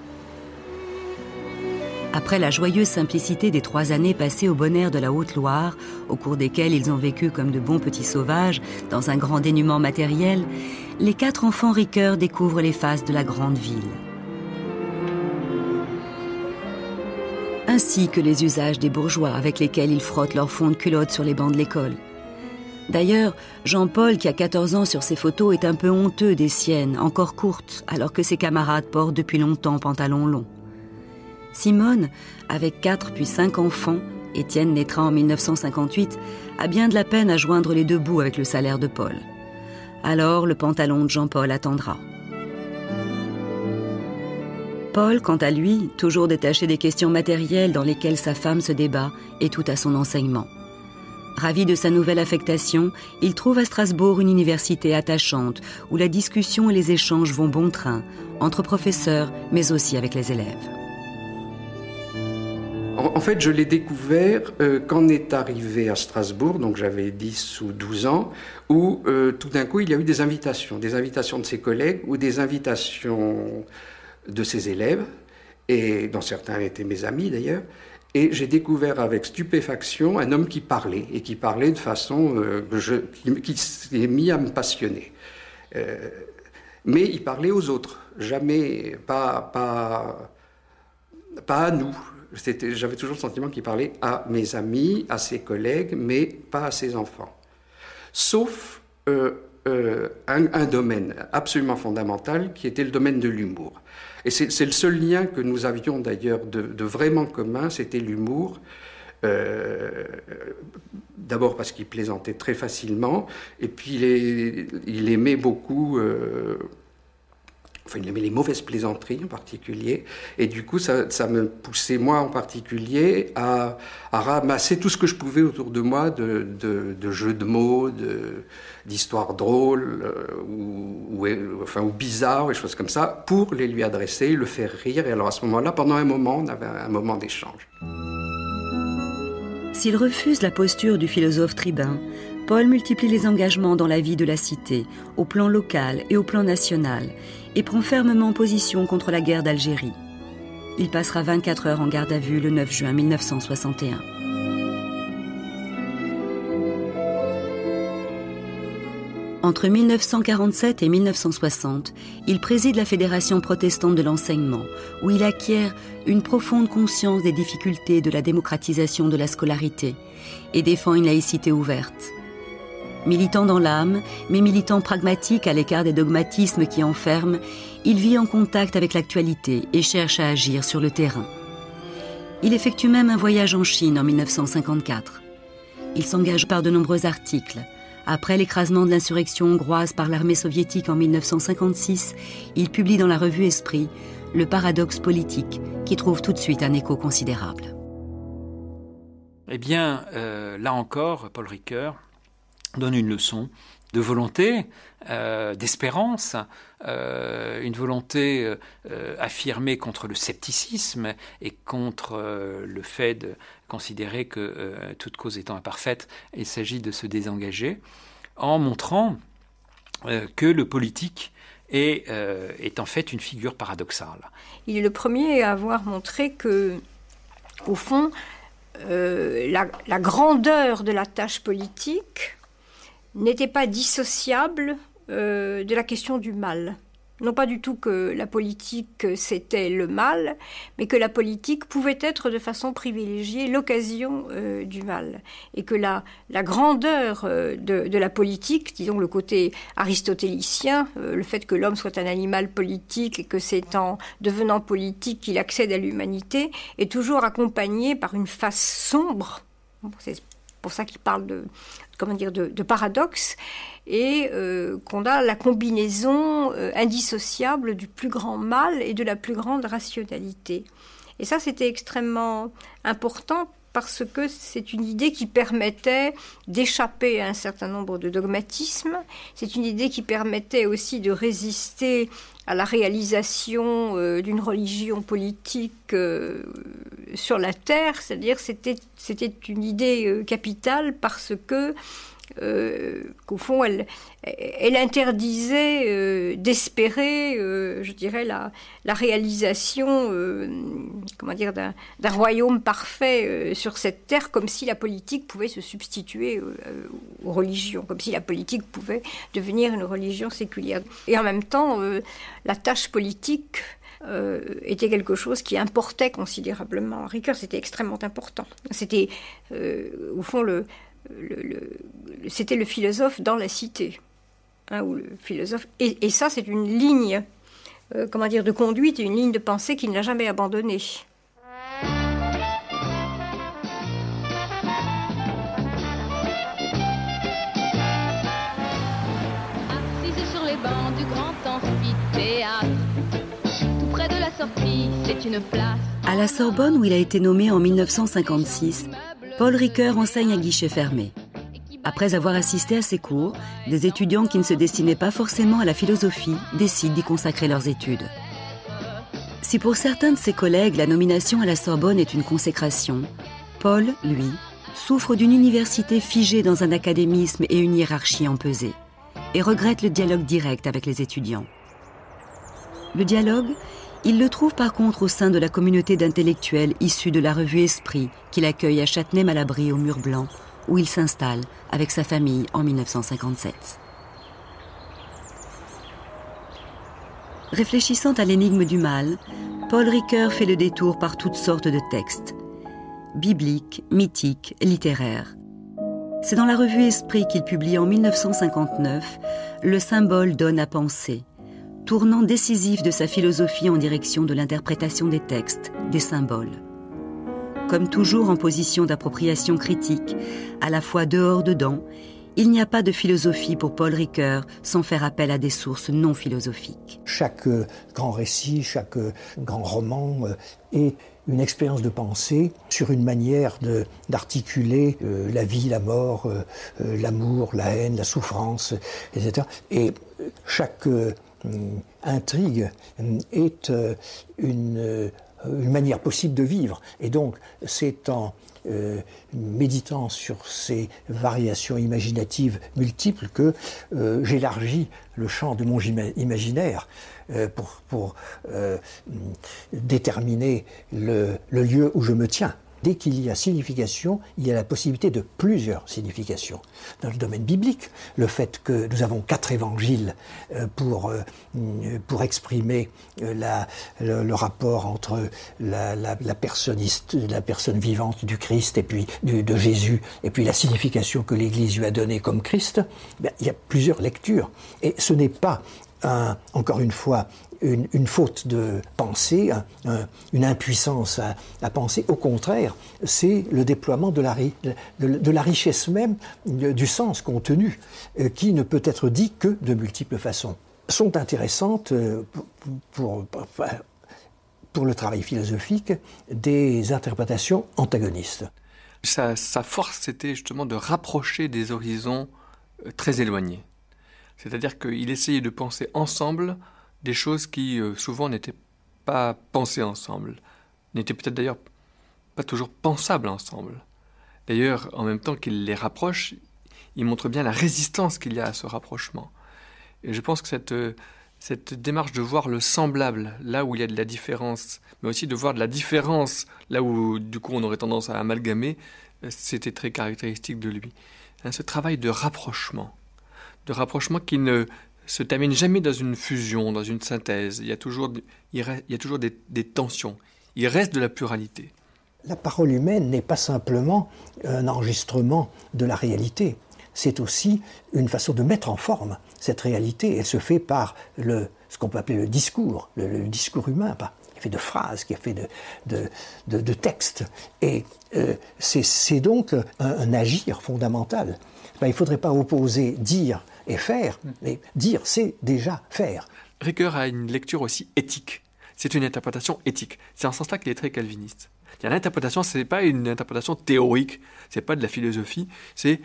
Après la joyeuse simplicité des trois années passées au bon air de la Haute-Loire, au cours desquelles ils ont vécu comme de bons petits sauvages, dans un grand dénuement matériel, les quatre enfants riqueurs découvrent les faces de la grande ville. Ainsi que les usages des bourgeois avec lesquels ils frottent leur fond de culotte sur les bancs de l'école. D'ailleurs, Jean-Paul, qui a 14 ans sur ses photos, est un peu honteux des siennes, encore courtes, alors que ses camarades portent depuis longtemps pantalons longs. Simone, avec quatre puis cinq enfants, Étienne naîtra en 1958, a bien de la peine à joindre les deux bouts avec le salaire de Paul. Alors le pantalon de Jean-Paul attendra. Paul, quant à lui, toujours détaché des questions matérielles dans lesquelles sa femme se débat, est tout à son enseignement. Ravi de sa nouvelle affectation, il trouve à Strasbourg une université attachante où la discussion et les échanges vont bon train, entre professeurs, mais aussi avec les élèves. En, fait, je l'ai découvert euh, quand est arrivé à Strasbourg, donc j'avais 10 ou 12 ans, où euh, tout d'un coup il y a eu des invitations, des invitations de ses collègues ou des invitations de ses élèves, et dont certains étaient mes amis d'ailleurs. Et j'ai découvert avec stupéfaction un homme qui parlait, et qui parlait de façon euh, qui, s'est mis à me passionner. mais il parlait aux autres, jamais, pas, pas, pas à nous j'avais toujours le sentiment qu'il parlait à mes amis, à ses collègues, mais pas à ses enfants. Sauf euh, euh, un, domaine absolument fondamental qui était le domaine de l'humour. Et c'est le seul lien que nous avions d'ailleurs de, vraiment commun, c'était l'humour. Euh, d'abord parce qu'il plaisantait très facilement, et puis il, aimait beaucoup Enfin, il aimait les mauvaises plaisanteries en particulier. Et du coup, ça, me poussait, moi en particulier, à, ramasser tout ce que je pouvais autour de moi de, jeux de mots, d'histoires drôles euh, ou, enfin, ou bizarres, et choses comme ça, pour les lui adresser, le faire rire. Et alors à ce moment-là, pendant un moment, on avait un moment d'échange. S'il refuse la posture du philosophe tribun, Paul multiplie les engagements dans la vie de la cité, au plan local et au plan national, et prend fermement position contre la guerre d'Algérie. Il passera 24 heures en garde à vue le 9 juin 1961. Entre 1947 et 1960, il préside la Fédération protestante de l'enseignement, où il acquiert une profonde conscience des difficultés de la démocratisation de la scolarité et défend une laïcité ouverte. Militant dans l'âme, mais militant pragmatique à l'écart des dogmatismes qui enferment, il vit en contact avec l'actualité et cherche à agir sur le terrain. Il effectue même un voyage en Chine en 1954. Il s'engage par de nombreux articles. Après l'écrasement de l'insurrection hongroise par l'armée soviétique en 1956, il publie dans la revue Esprit Le paradoxe politique, qui trouve tout de suite un écho considérable. Eh bien, euh, là encore, Paul Ricoeur donne une leçon de volonté, euh, d'espérance, euh, une volonté euh, affirmée contre le scepticisme et contre le fait de considérer que toute cause étant imparfaite, il s'agit de se désengager, en montrant que le politique est, en fait une figure paradoxale. Il est le premier à avoir montré que, au fond, la grandeur de la tâche politique n'était pas dissociable euh, de la question du mal. Non pas du tout que la politique c'était le mal, mais que la politique pouvait être de façon privilégiée l'occasion euh, du mal. Et que la, la grandeur euh, de, la politique, disons le côté aristotélicien, le fait que l'homme soit un animal politique et que c'est en devenant politique qu'il accède à l'humanité, est toujours accompagné par une face sombre. c'est pour ça qu'il parle de, comment dire, de, paradoxe, et euh, qu'on a la combinaison euh, indissociable du plus grand mal et de la plus grande rationalité. Et ça, c'était extrêmement important parce que c'est une idée qui permettait d'échapper à un certain nombre de dogmatismes, c'est une idée qui permettait aussi de résister à la réalisation euh, d'une religion politique sur la terre, c'est-à-dire c'était c'était une idée capitale parce que euh, qu'au fond, elle, interdisait euh, d'espérer, euh, je dirais, la, la réalisation, comment dire, d'un royaume parfait sur cette terre, comme si la politique pouvait se substituer aux religions, comme si la politique pouvait devenir une religion séculière. Et en même temps, la tâche politique était quelque chose qui importait considérablement. Ricoeur, c'était extrêmement important. C'était, au fond, le, c'était le philosophe dans la cité. Hein, ou le philosophe. Et, ça, c'est une ligne, euh, comment dire, de conduite et une ligne de pensée qu'il n'a jamais abandonnée. Assise sur les bancs du grand amphithéâtre, tout près de la sortie, c'est une place. À la Sorbonne, où il a été nommé en 1956, Paul Ricoeur enseigne à guichet fermé. Après avoir assisté à ses cours, des étudiants qui ne se destinaient pas forcément à la philosophie décident d'y consacrer leurs études. Si pour certains de ses collègues la nomination à la Sorbonne est une consécration, Paul, lui, souffre d'une université figée dans un académisme et une hiérarchie empesée, et regrette le dialogue direct avec les étudiants. Le dialogue, il le trouve par contre au sein de la communauté d'intellectuels issus de la revue Esprit, qu'il accueille à Châtenay-Malabry au Mur Blanc, où il s'installe avec sa famille en 1957. Réfléchissant à l'énigme du mal, Paul Ricoeur fait le détour par toutes sortes de textes, bibliques, mythiques, littéraires. C'est dans la revue Esprit qu'il publie en 1959 Le symbole donne à penser, tournant décisif de sa philosophie en direction de l'interprétation des textes, des symboles. Comme toujours en position d'appropriation critique, à la fois dehors-dedans, il n'y a pas de philosophie pour Paul Ricoeur sans faire appel à des sources non philosophiques. Chaque euh, grand récit, chaque euh, grand roman euh, est une expérience de pensée sur une manière d'articuler la vie, la mort, l'amour, la haine, la souffrance, etc. Et chaque intrigue euh, est euh, une, manière possible de vivre. Et donc, c'est en méditant sur ces variations imaginatives multiples que j'élargis le champ de mon imaginaire pour déterminer le, lieu où je me tiens. Dès qu'il y a signification, il y a la possibilité de plusieurs significations. Dans le domaine biblique, le fait que nous avons quatre évangiles euh, pour, euh, pour exprimer euh, le, rapport entre la, la, la personne vivante du Christ et puis de Jésus, et puis la signification que l'Église lui a donnée comme Christ, ben, il y a plusieurs lectures. Et ce n'est pas encore une fois, une, faute de pensée, une impuissance à, penser. Au contraire, c'est le déploiement de la, richesse même du sens contenu, euh, qui ne peut être dit que de multiples façons. Sont intéressantes euh, pour, le travail philosophique des interprétations antagonistes. sa force, c'était justement de rapprocher des horizons euh, très éloignés. C'est-à-dire qu'il essayait de penser ensemble des choses qui euh, souvent n'étaient pas pensées ensemble, n'étaient peut-être d'ailleurs pas toujours pensables ensemble. D'ailleurs, en même temps qu'il les rapproche, il montre bien la résistance qu'il y a à ce rapprochement. Et je pense que cette, euh, cette démarche de voir le semblable là où il y a de la différence, mais aussi de voir de la différence là où du coup on aurait tendance à amalgamer, euh, c'était très caractéristique de lui. Hein, ce travail de rapprochement de rapprochement qui ne se termine jamais dans une fusion, dans une synthèse. Il y a toujours, il y a toujours des, tensions. Il reste de la pluralité. La parole humaine n'est pas simplement un enregistrement de la réalité. C'est aussi une façon de mettre en forme cette réalité. Elle se fait par le, ce qu'on peut appeler le discours, le, discours humain, pas, qui est fait de phrases, qui est fait de, de, de, textes. Et euh, c'est donc un, agir fondamental. Ben, il ne faudrait pas opposer dire et faire, mais dire, c'est déjà faire. Ricoeur a une lecture aussi éthique. C'est une interprétation éthique. C'est en ce sens-là qu'il est très calviniste. L'interprétation, ce n'est pas une interprétation théorique, ce n'est pas de la philosophie, c'est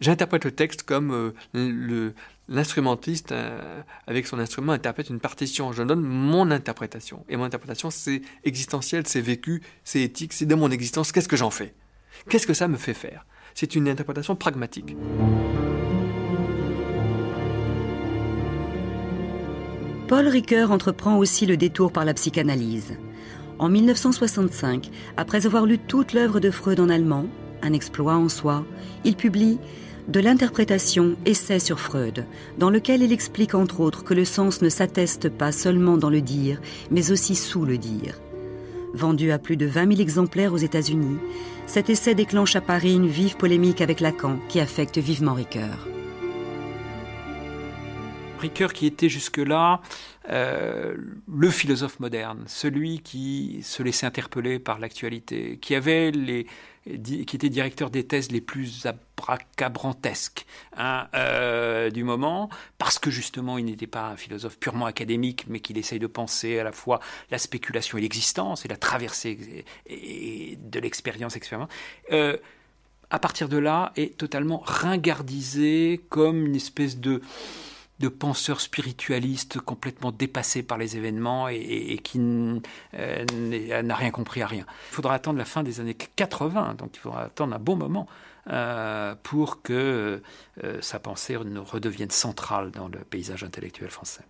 j'interprète le texte comme euh, l'instrumentiste, euh, avec son instrument, interprète une partition. Je donne mon interprétation. Et mon interprétation, c'est existentiel, c'est vécu, c'est éthique, c'est de mon existence. Qu'est-ce que j'en fais? Qu'est-ce que ça me fait faire? C'est une interprétation pragmatique. Paul Ricoeur entreprend aussi le détour par la psychanalyse. En 1965, après avoir lu toute l'œuvre de Freud en allemand, un exploit en soi, il publie De l'interprétation, essai sur Freud, dans lequel il explique entre autres que le sens ne s'atteste pas seulement dans le dire, mais aussi sous le dire. Vendu à plus de 20 000 exemplaires aux États-Unis, cet essai déclenche à Paris une vive polémique avec Lacan qui affecte vivement Ricoeur. Ricoeur qui était jusque-là euh, le philosophe moderne, celui qui se laissait interpeller par l'actualité, qui avait les, qui était directeur des thèses les plus abracabrantesques hein, euh, du moment, parce que justement il n'était pas un philosophe purement académique, mais qu'il essaye de penser à la fois la spéculation et l'existence et la traversée de l'expérience expérimentale. Euh, à partir de là, est totalement ringardisé comme une espèce de de penseurs spiritualistes complètement dépassés par les événements et, qui euh, n'a rien compris à rien. Il faudra attendre la fin des années 80, donc il faudra attendre un bon moment euh, pour que euh, sa pensée redevienne centrale dans le paysage intellectuel français.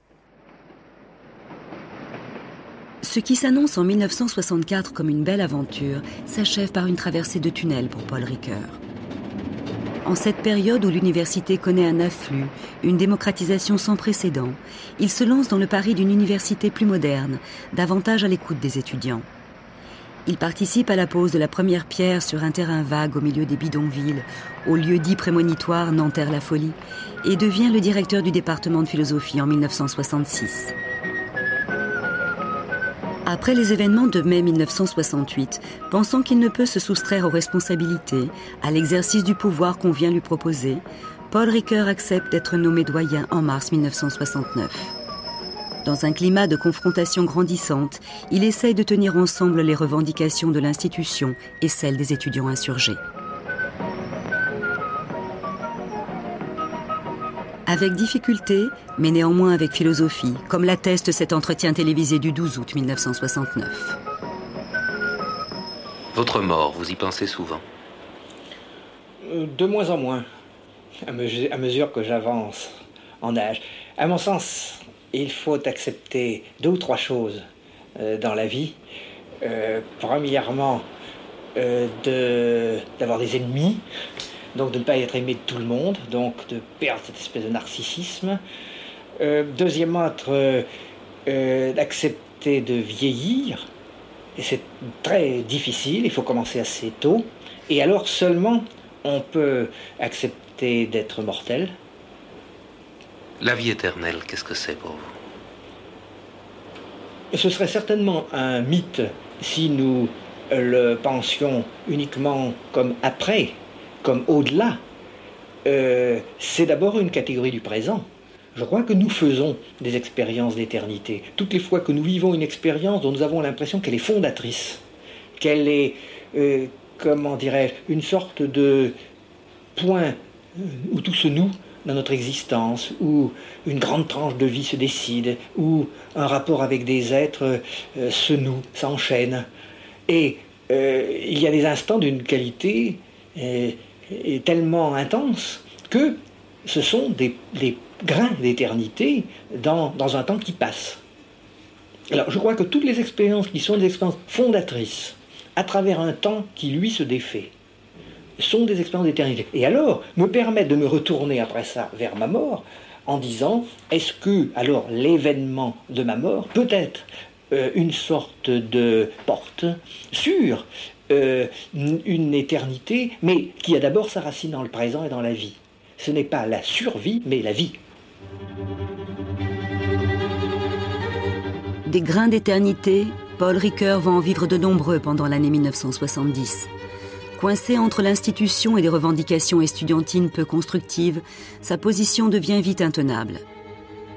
Ce qui s'annonce en 1964 comme une belle aventure s'achève par une traversée de tunnel pour Paul Ricoeur. En cette période où l'université connaît un afflux, une démocratisation sans précédent, il se lance dans le pari d'une université plus moderne, davantage à l'écoute des étudiants. Il participe à la pose de la première pierre sur un terrain vague au milieu des bidonvilles, au lieu dit prémonitoire Nanterre-la Folie, et devient le directeur du département de philosophie en 1966. Après les événements de mai 1968, pensant qu'il ne peut se soustraire aux responsabilités, à l'exercice du pouvoir qu'on vient lui proposer, Paul Ricoeur accepte d'être nommé doyen en mars 1969. Dans un climat de confrontation grandissante, il essaye de tenir ensemble les revendications de l'institution et celles des étudiants insurgés. Avec difficulté, mais néanmoins avec philosophie, comme l'atteste cet entretien télévisé du 12 août 1969. Votre mort, vous y pensez souvent? Euh, De moins en moins, à mesure, que j'avance en âge. À mon sens, il faut accepter deux ou trois choses euh, dans la vie. Euh, premièrement, euh, d'avoir des ennemis, donc de ne pas être aimé de tout le monde, donc de perdre cette espèce de narcissisme. Euh, deuxièmement, d'accepter de vieillir, et c'est très difficile, il faut commencer assez tôt, et alors seulement on peut accepter d'être mortel. La vie éternelle, qu'est-ce que c'est pour vous? Ce serait certainement un mythe si nous le pensions uniquement comme après, comme au-delà. Euh, c'est d'abord une catégorie du présent. Je crois que nous faisons des expériences d'éternité. Toutes les fois que nous vivons une expérience dont nous avons l'impression qu'elle est fondatrice, qu'elle est, euh, comment dirais-je, une sorte de point euh, où tout se noue dans notre existence, où une grande tranche de vie se décide, où un rapport avec des êtres se noue, s'enchaîne. Et il y a des instants d'une qualité tellement intense que ce sont des, grains d'éternité dans, un temps qui passe. Alors je crois que toutes les expériences qui sont des expériences fondatrices, à travers un temps qui lui se défait, sont des expériences d'éternité. Et alors, me permettre de me retourner après ça vers ma mort en disant, est-ce que alors l'événement de ma mort peut être euh, une sorte de porte sur euh, une éternité, mais qui a d'abord sa racine dans le présent et dans la vie. Ce n'est pas la survie, mais la vie. Des grains d'éternité, Paul Ricoeur va en vivre de nombreux pendant l'année 1970. Coincé entre l'institution et des revendications estudiantines peu constructives, sa position devient vite intenable.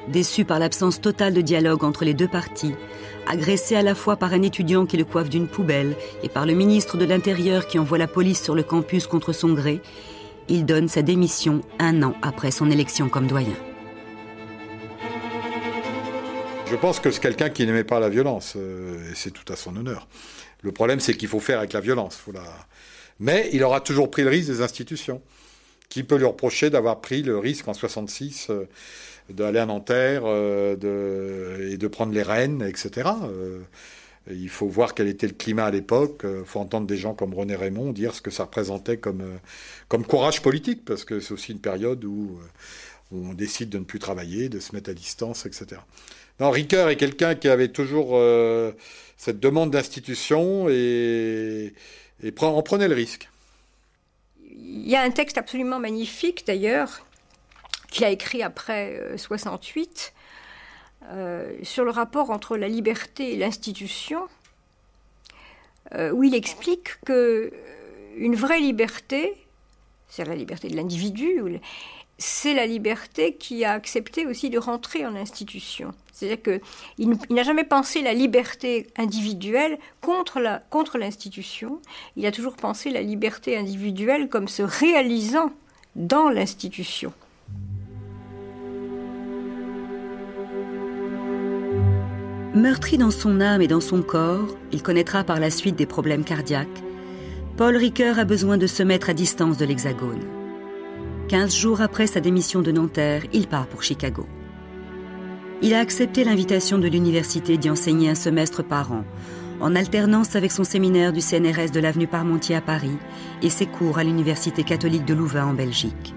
Déçu par l'absence totale de dialogue entre les deux parties, agressé à la fois par un étudiant qui le coiffe d'une poubelle et par le ministre de l'Intérieur qui envoie la police sur le campus contre son gré, il donne sa démission un an après son élection comme doyen. Je pense que c'est quelqu'un qui n'aimait pas la violence, euh, et c'est tout à son honneur. Le problème, c'est qu'il faut faire avec la violence. Faut la... Mais il aura toujours pris le risque des institutions. Qui peut lui reprocher d'avoir pris le risque en 66 euh, d'aller à Nanterre euh, et de prendre les rênes, etc. Euh, il faut voir quel était le climat à l'époque. Il faut entendre des gens comme René Raymond dire ce que ça représentait comme, comme courage politique, parce que c'est aussi une période où, on décide de ne plus travailler, de se mettre à distance, etc. Non, Ricoeur est quelqu'un qui avait toujours cette demande d'institution et et on prenait le risque. Il y a un texte absolument magnifique d'ailleurs qu'il a écrit après 68 euh, euh, sur le rapport entre la liberté et l'institution, euh, où il explique que une vraie liberté, c'est la liberté de l'individu, c'est la liberté qui a accepté aussi de rentrer en institution. C'est-à-dire qu'il n'a jamais pensé la liberté individuelle contre, contre l'institution. Il a toujours pensé la liberté individuelle comme se réalisant dans l'institution. Meurtri dans son âme et dans son corps, il connaîtra par la suite des problèmes cardiaques. Paul Ricoeur a besoin de se mettre à distance de l'Hexagone. Quinze jours après sa démission de Nanterre, il part pour Chicago. Il a accepté l'invitation de l'université d'y enseigner un semestre par an, en alternance avec son séminaire du CNRS de l'avenue Parmentier à Paris et ses cours à l'université catholique de Louvain en Belgique.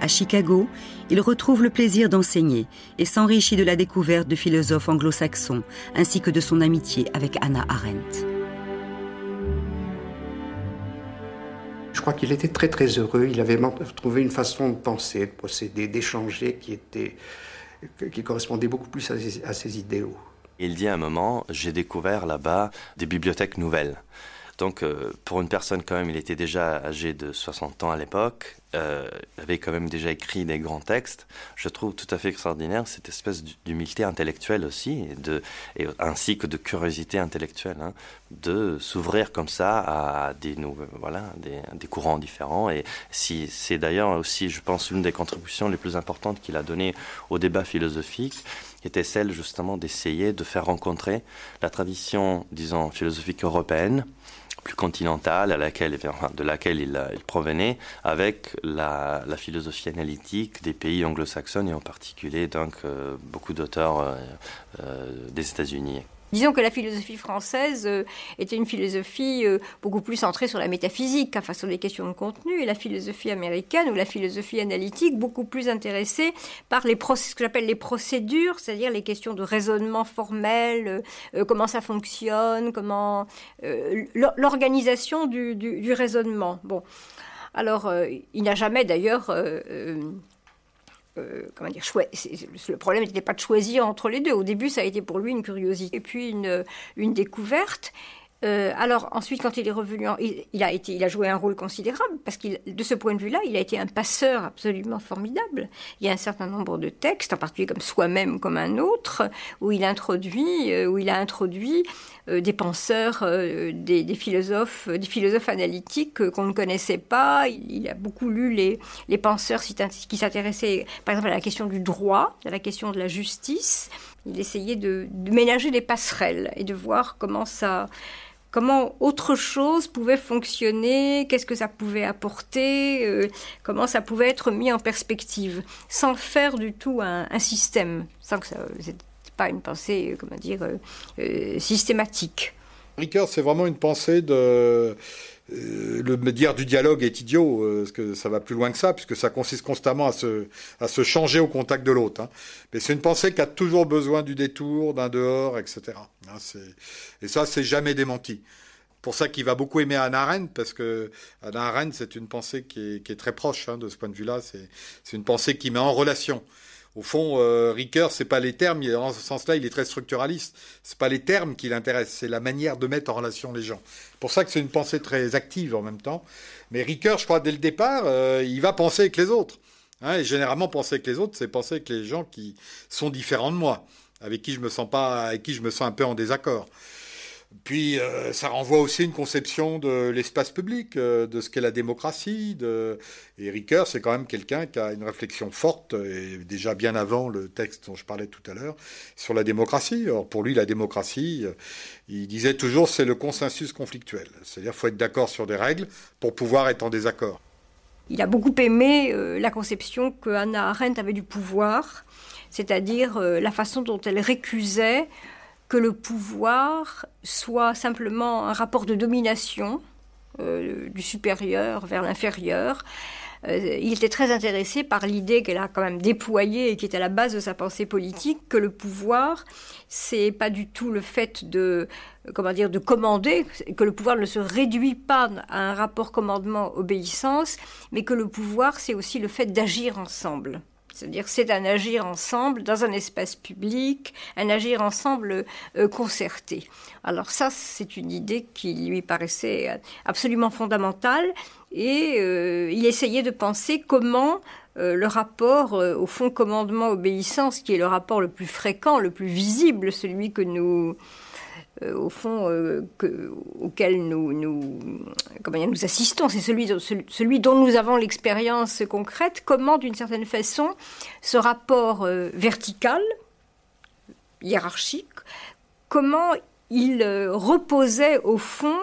À Chicago, il retrouve le plaisir d'enseigner et s'enrichit de la découverte de philosophes anglo-saxons ainsi que de son amitié avec Anna Arendt. Je crois qu'il était très très heureux. Il avait trouvé une façon de penser, de procéder, d'échanger qui était qui correspondait beaucoup plus à ses, à ses idéaux. Il dit à un moment, j'ai découvert là-bas des bibliothèques nouvelles. Donc, euh, pour une personne, quand même, il était déjà âgé de 60 ans à l'époque, euh, avait quand même déjà écrit des grands textes. Je trouve tout à fait extraordinaire cette espèce d'humilité intellectuelle aussi, ainsi que de curiosité intellectuelle, hein, de s'ouvrir comme ça à des, voilà, des, courants différents. Et c'est d'ailleurs aussi, je pense, l'une des contributions les plus importantes qu'il a données au débat philosophique, était celle justement d'essayer de faire rencontrer la tradition, disons, philosophique européenne, continentale de laquelle il, il provenait, avec la, la, philosophie analytique des pays anglo-saxons et en particulier donc euh, beaucoup d'auteurs euh, euh, des États-Unis. Disons que la philosophie française euh, était une philosophie euh, beaucoup plus centrée sur la métaphysique, enfin sur les questions de contenu, et la philosophie américaine ou la philosophie analytique beaucoup plus intéressée par les ce que j'appelle les procédures, c'est-à-dire les questions de raisonnement formel, euh, comment ça fonctionne, comment l'organisation du, du, raisonnement. Bon, alors il n'a jamais d'ailleurs euh, comment dire, le problème n'était pas de choisir entre les deux. Au début, ça a été pour lui une curiosité et puis une, une découverte. Euh, alors ensuite, quand il est revenu, il, a été, il a joué un rôle considérable parce qu'il, de ce point de vue-là, il a été un passeur absolument formidable. Il y a un certain nombre de textes, en particulier comme Soi-même comme un autre, où il introduit, euh, où il a introduit euh, des penseurs, des, philosophes, des philosophes analytiques qu'on ne connaissait pas. Il, a beaucoup lu les, les penseurs qui s'intéressaient, par exemple, à la question du droit, à la question de la justice. Il essayait de, de ménager des passerelles et de voir comment ça comment autre chose pouvait fonctionner, qu'est-ce que ça pouvait apporter, euh, comment ça pouvait être mis en perspective, sans faire du tout un, système, sans que ça pas une pensée, euh, comment dire, euh, systématique. Ricoeur, c'est vraiment une pensée de le dire du dialogue est idiot, euh, parce que ça va plus loin que ça, puisque ça consiste constamment à se, à se changer au contact de l'autre. Hein. Mais c'est une pensée qui a toujours besoin du détour, d'un dehors, etc. Hein, et ça, c'est jamais démenti. Pour ça qu'il va beaucoup aimer Anna Arendt, parce que Anna Arendt, c'est une pensée qui est, qui est très proche hein, de ce point de vue-là. C'est une pensée qui met en relation au fond, euh, Ricoeur, c'est pas les termes. Dans ce sens-là, il est très structuraliste. C'est pas les termes qui l'intéressent, c'est la manière de mettre en relation les gens. C'est pour ça que c'est une pensée très active en même temps. Mais Ricoeur, je crois, dès le départ, euh, il va penser avec les autres. Hein, et généralement, penser avec les autres, c'est penser avec les gens qui sont différents de moi, avec qui je me sens pas, avec qui je me sens un peu en désaccord. Puis euh, ça renvoie aussi une conception de l'espace public, euh, de ce qu'est la démocratie. De... Et Ricoeur, c'est quand même quelqu'un qui a une réflexion forte, et déjà bien avant le texte dont je parlais tout à l'heure, sur la démocratie. Or, pour lui, la démocratie, euh, il disait toujours, c'est le consensus conflictuel. C'est-à-dire faut être d'accord sur des règles pour pouvoir être en désaccord. Il a beaucoup aimé la conception que Hannah Arendt avait du pouvoir, c'est-à-dire la façon dont elle récusait que le pouvoir soit simplement un rapport de domination euh, du supérieur vers l'inférieur. Euh, il était très intéressé par l'idée qu'elle a quand même déployée et qui est à la base de sa pensée politique, que le pouvoir, c'est pas du tout le fait de, comment dire, de commander, que le pouvoir ne se réduit pas à un rapport commandement-obéissance, mais que le pouvoir, c'est aussi le fait d'agir ensemble. C'est-à-dire c'est un agir ensemble dans un espace public, un agir ensemble euh, concerté. Alors ça, c'est une idée qui lui paraissait absolument fondamentale et euh, il essayait de penser comment euh, le rapport au fond commandement-obéissance, qui est le rapport le plus fréquent, le plus visible, celui que nous au fond, euh, auquel nous, nous, comment nous assistons. C'est celui, celui dont nous avons l'expérience concrète. Comment, d'une certaine façon, ce rapport euh, vertical, hiérarchique, comment il reposait au fond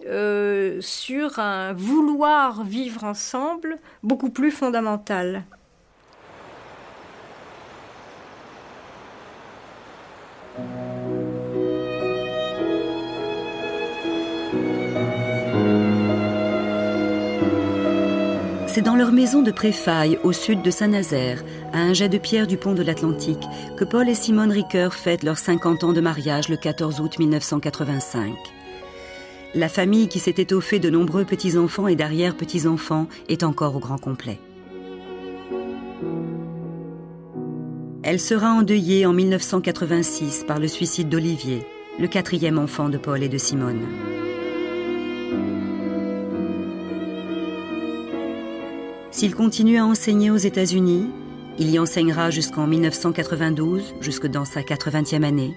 sur un vouloir vivre ensemble beaucoup plus fondamental? C'est dans leur maison de Préfaille, au sud de Saint-Nazaire, à un jet de pierre du pont de l'Atlantique, que Paul et Simone Ricoeur fêtent leurs 50 ans de mariage le 14 août 1985. La famille qui s'est étoffée de nombreux petits-enfants et d'arrière-petits-enfants est encore au grand complet. Elle sera endeuillée en 1986 par le suicide d'Olivier, le quatrième enfant de Paul et de Simone. S'il continue à enseigner aux États-Unis, il y enseignera jusqu'en 1992, jusque dans sa 80e année.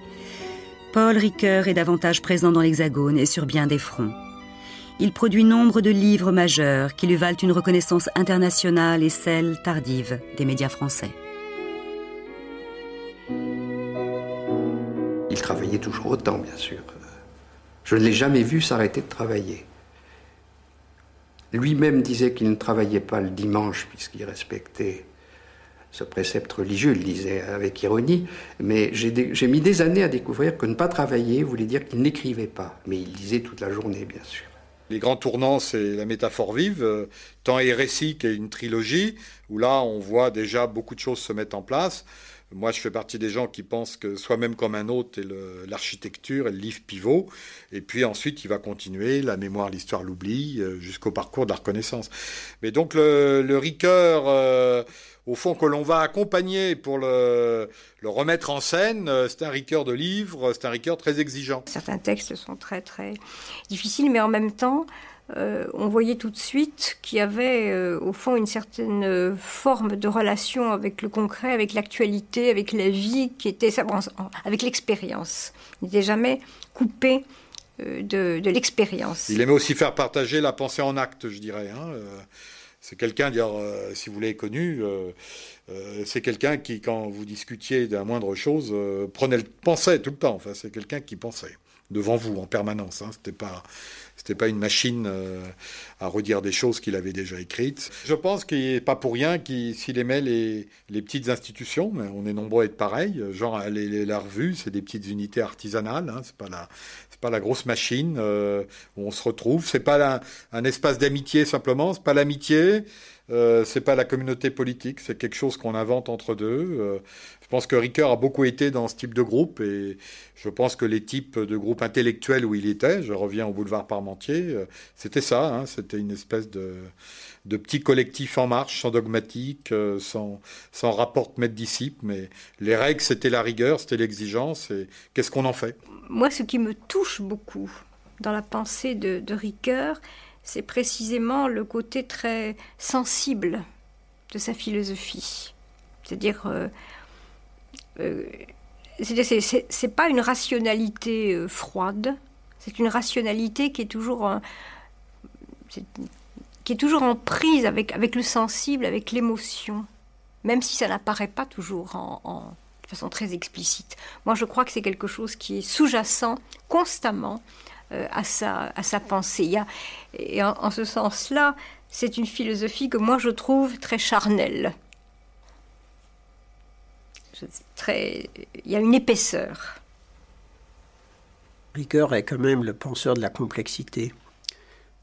Paul Ricoeur est davantage présent dans l'Hexagone et sur bien des fronts. Il produit nombre de livres majeurs qui lui valent une reconnaissance internationale et celle tardive des médias français. Il travaillait toujours autant, bien sûr. Je ne l'ai jamais vu s'arrêter de travailler. Lui-même disait qu'il ne travaillait pas le dimanche puisqu'il respectait ce précepte religieux, il disait avec ironie, mais j'ai mis des années à découvrir que ne pas travailler voulait dire qu'il n'écrivait pas, mais il lisait toute la journée, bien sûr. Les grands tournants, c'est la métaphore vive, euh, tant et récit qui une trilogie, où là, on voit déjà beaucoup de choses se mettre en place. Moi, je fais partie des gens qui pensent que soi-même comme un autre est l'architecture et le livre pivot. Et puis ensuite, il va continuer la mémoire, l'histoire, l'oubli, euh, jusqu'au parcours de la reconnaissance. Mais donc, le, le Ricoeur, euh, au fond, que l'on va accompagner pour le, le remettre en scène, c'est un Ricoeur de livre, c'est un Ricoeur très exigeant. Certains textes sont très, très difficiles, mais en même temps, euh, on voyait tout de suite qu'il y avait euh, au fond une certaine euh, forme de relation avec le concret, avec l'actualité, avec la vie, qui était avec l'expérience. Il n'était jamais coupé de, l'expérience. Il aimait aussi faire partager la pensée en acte, je dirais. Hein, c'est quelqu'un, si vous l'avez connu, c'est quelqu'un qui, quand vous discutiez d'un moindre chose, prenait pensait tout le temps. Enfin, c'est quelqu'un qui pensait devant vous en permanence. Hein, C'était pas c'était pas une machine euh, à redire des choses qu'il avait déjà écrites. Je pense qu'il n'est pas pour rien s'il aimait les, petites institutions, on est nombreux à être pareils. Genre les, la revue, c'est des petites unités artisanales. Hein, c'est pas la c'est pas la grosse machine euh, où on se retrouve. C'est pas un espace d'amitié simplement. C'est pas l'amitié. Euh, c'est pas la communauté politique, c'est quelque chose qu'on invente entre deux. Euh, je pense que Ricoeur a beaucoup été dans ce type de groupe et je pense que les types de groupes intellectuels où il était, je reviens au boulevard Parmentier, euh, c'était ça, hein, c'était une espèce de, petit collectif en marche, sans dogmatique, sans, sans rapport maître-disciple, mais les règles c'était la rigueur, c'était l'exigence et qu'est-ce qu'on en fait? Moi, ce qui me touche beaucoup dans la pensée de, de Ricoeur, c'est précisément le côté très sensible de sa philosophie. C'est-à-dire, euh, euh, c'est pas une rationalité euh, froide, c'est une rationalité qui est toujours, qui est toujours en prise avec, avec le sensible, avec l'émotion, même si ça n'apparaît pas toujours de façon très explicite. Moi, je crois que c'est quelque chose qui est sous-jacent constamment à, sa, à sa pensée. et en, ce sens-là, c'est une philosophie que moi je trouve très charnelle. Très, il y a une épaisseur. Ricoeur est quand même le penseur de la complexité,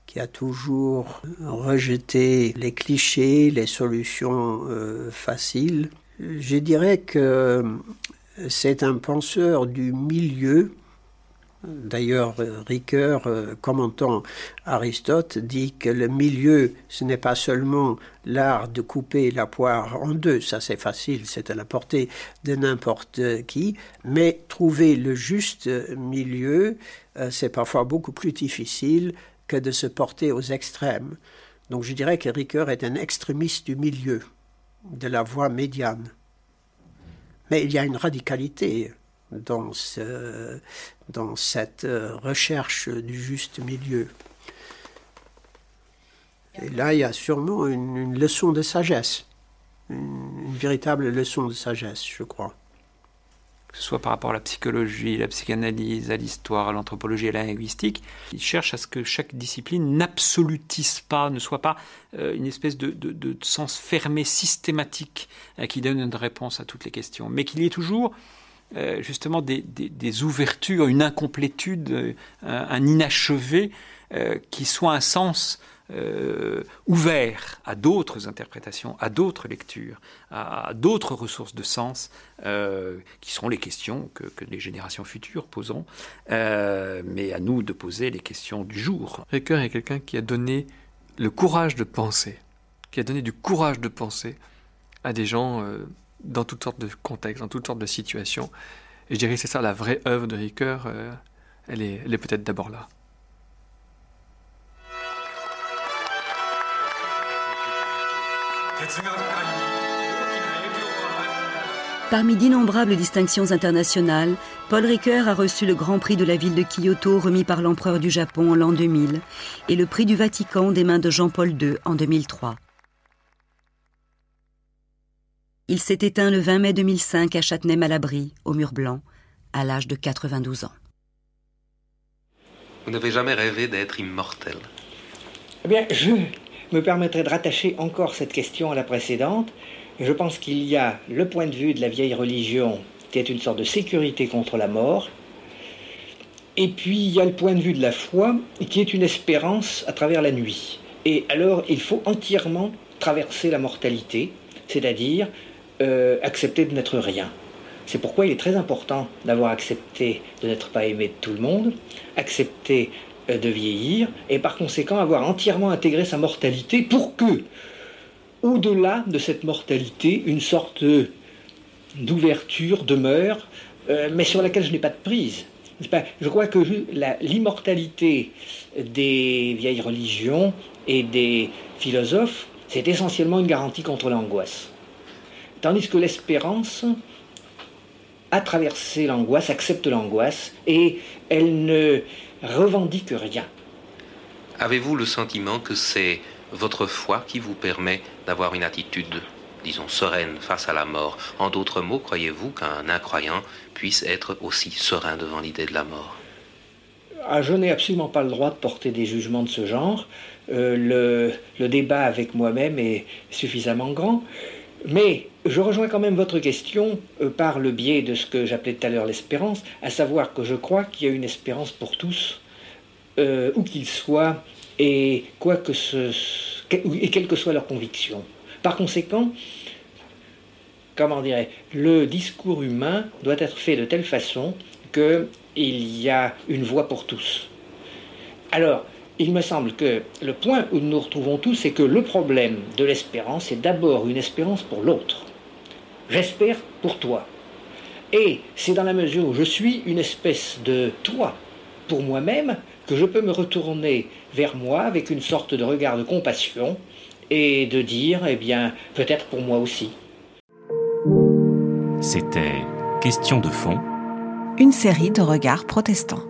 qui a toujours rejeté les clichés, les solutions euh, faciles. Je dirais que c'est un penseur du milieu D'ailleurs, Ricoeur, euh, commentant Aristote, dit que le milieu, ce n'est pas seulement l'art de couper la poire en deux, ça c'est facile, c'est à la portée de n'importe qui, mais trouver le juste milieu, euh, c'est parfois beaucoup plus difficile que de se porter aux extrêmes. Donc je dirais que Ricoeur est un extrémiste du milieu, de la voie médiane. Mais il y a une radicalité dans, ce, dans cette euh, recherche du juste milieu. Et là, il y a sûrement une, leçon de sagesse, une, véritable leçon de sagesse, je crois. Que ce soit par rapport à la psychologie, la psychanalyse, à l'histoire, à l'anthropologie, à la linguistique, il cherche à ce que chaque discipline n'absolutise pas, ne soit pas euh, une espèce de, de, sens fermé systématique euh, qui donne une réponse à toutes les questions, mais qu'il y ait toujours euh, justement des, ouvertures, une incomplétude, euh, un, inachevé euh, qui soit un sens ouvert à d'autres interprétations, à d'autres lectures, à, d'autres ressources de sens, qui seront les questions que, les générations futures poseront, mais à nous de poser les questions du jour. Ricoeur est quelqu'un qui a donné le courage de penser, qui a donné du courage de penser à des gens dans toutes sortes de contextes, dans toutes sortes de situations. Et je dirais que c'est ça la vraie œuvre de Ricoeur, euh, elle est, elle est peut-être d'abord là. Parmi d'innombrables distinctions internationales, Paul Ricoeur a reçu le Grand Prix de la ville de Kyoto remis par l'empereur du Japon en l'an 2000 et le prix du Vatican des mains de Jean-Paul II en 2003. Il s'est éteint le 20 mai 2005 à Châtenay-Malabry, au Mur Blanc, à l'âge de 92 ans. Vous n'avez jamais rêvé d'être immortel Eh bien, je, me permettrait de rattacher encore cette question à la précédente. Je pense qu'il y a le point de vue de la vieille religion qui est une sorte de sécurité contre la mort, et puis il y a le point de vue de la foi qui est une espérance à travers la nuit. Et alors il faut entièrement traverser la mortalité, c'est-à-dire euh, accepter de n'être rien. C'est pourquoi il est très important d'avoir accepté de n'être pas aimé de tout le monde, accepter euh, de vieillir, et par conséquent avoir entièrement intégré sa mortalité pour que, au-delà de cette mortalité, une sorte d'ouverture demeure, euh, mais sur laquelle je n'ai pas de prise. Je crois que l'immortalité des vieilles religions et des philosophes, c'est essentiellement une garantie contre l'angoisse. Tandis que l'espérance a traversé l'angoisse, accepte l'angoisse, et elle ne revendique rien. Avez-vous le sentiment que c'est votre foi qui vous permet d'avoir une attitude, disons, sereine face à la mort? En d'autres mots, croyez-vous qu'un incroyant puisse être aussi serein devant l'idée de la mort? Ah, Je n'ai absolument pas le droit de porter des jugements de ce genre. Euh, le, le, débat avec moi-même est suffisamment grand. Mais je rejoins quand même votre question euh, par le biais de ce que j'appelais tout à l'heure l'espérance, à savoir que je crois qu'il y a une espérance pour tous, euh, où qu'ils soient, et, quoi que ce, et quelle que soit leur conviction. Par conséquent, comment dirais le discours humain doit être fait de telle façon qu'il y a une voix pour tous. Alors, il me semble que le point où nous nous retrouvons tous, c'est que le problème de l'espérance est d'abord une espérance pour l'autre. J'espère pour toi. Et c'est dans la mesure où je suis une espèce de toi pour moi-même que je peux me retourner vers moi avec une sorte de regard de compassion et de dire, eh bien, peut-être pour moi aussi. C'était Question de fond. Une série de regards protestants.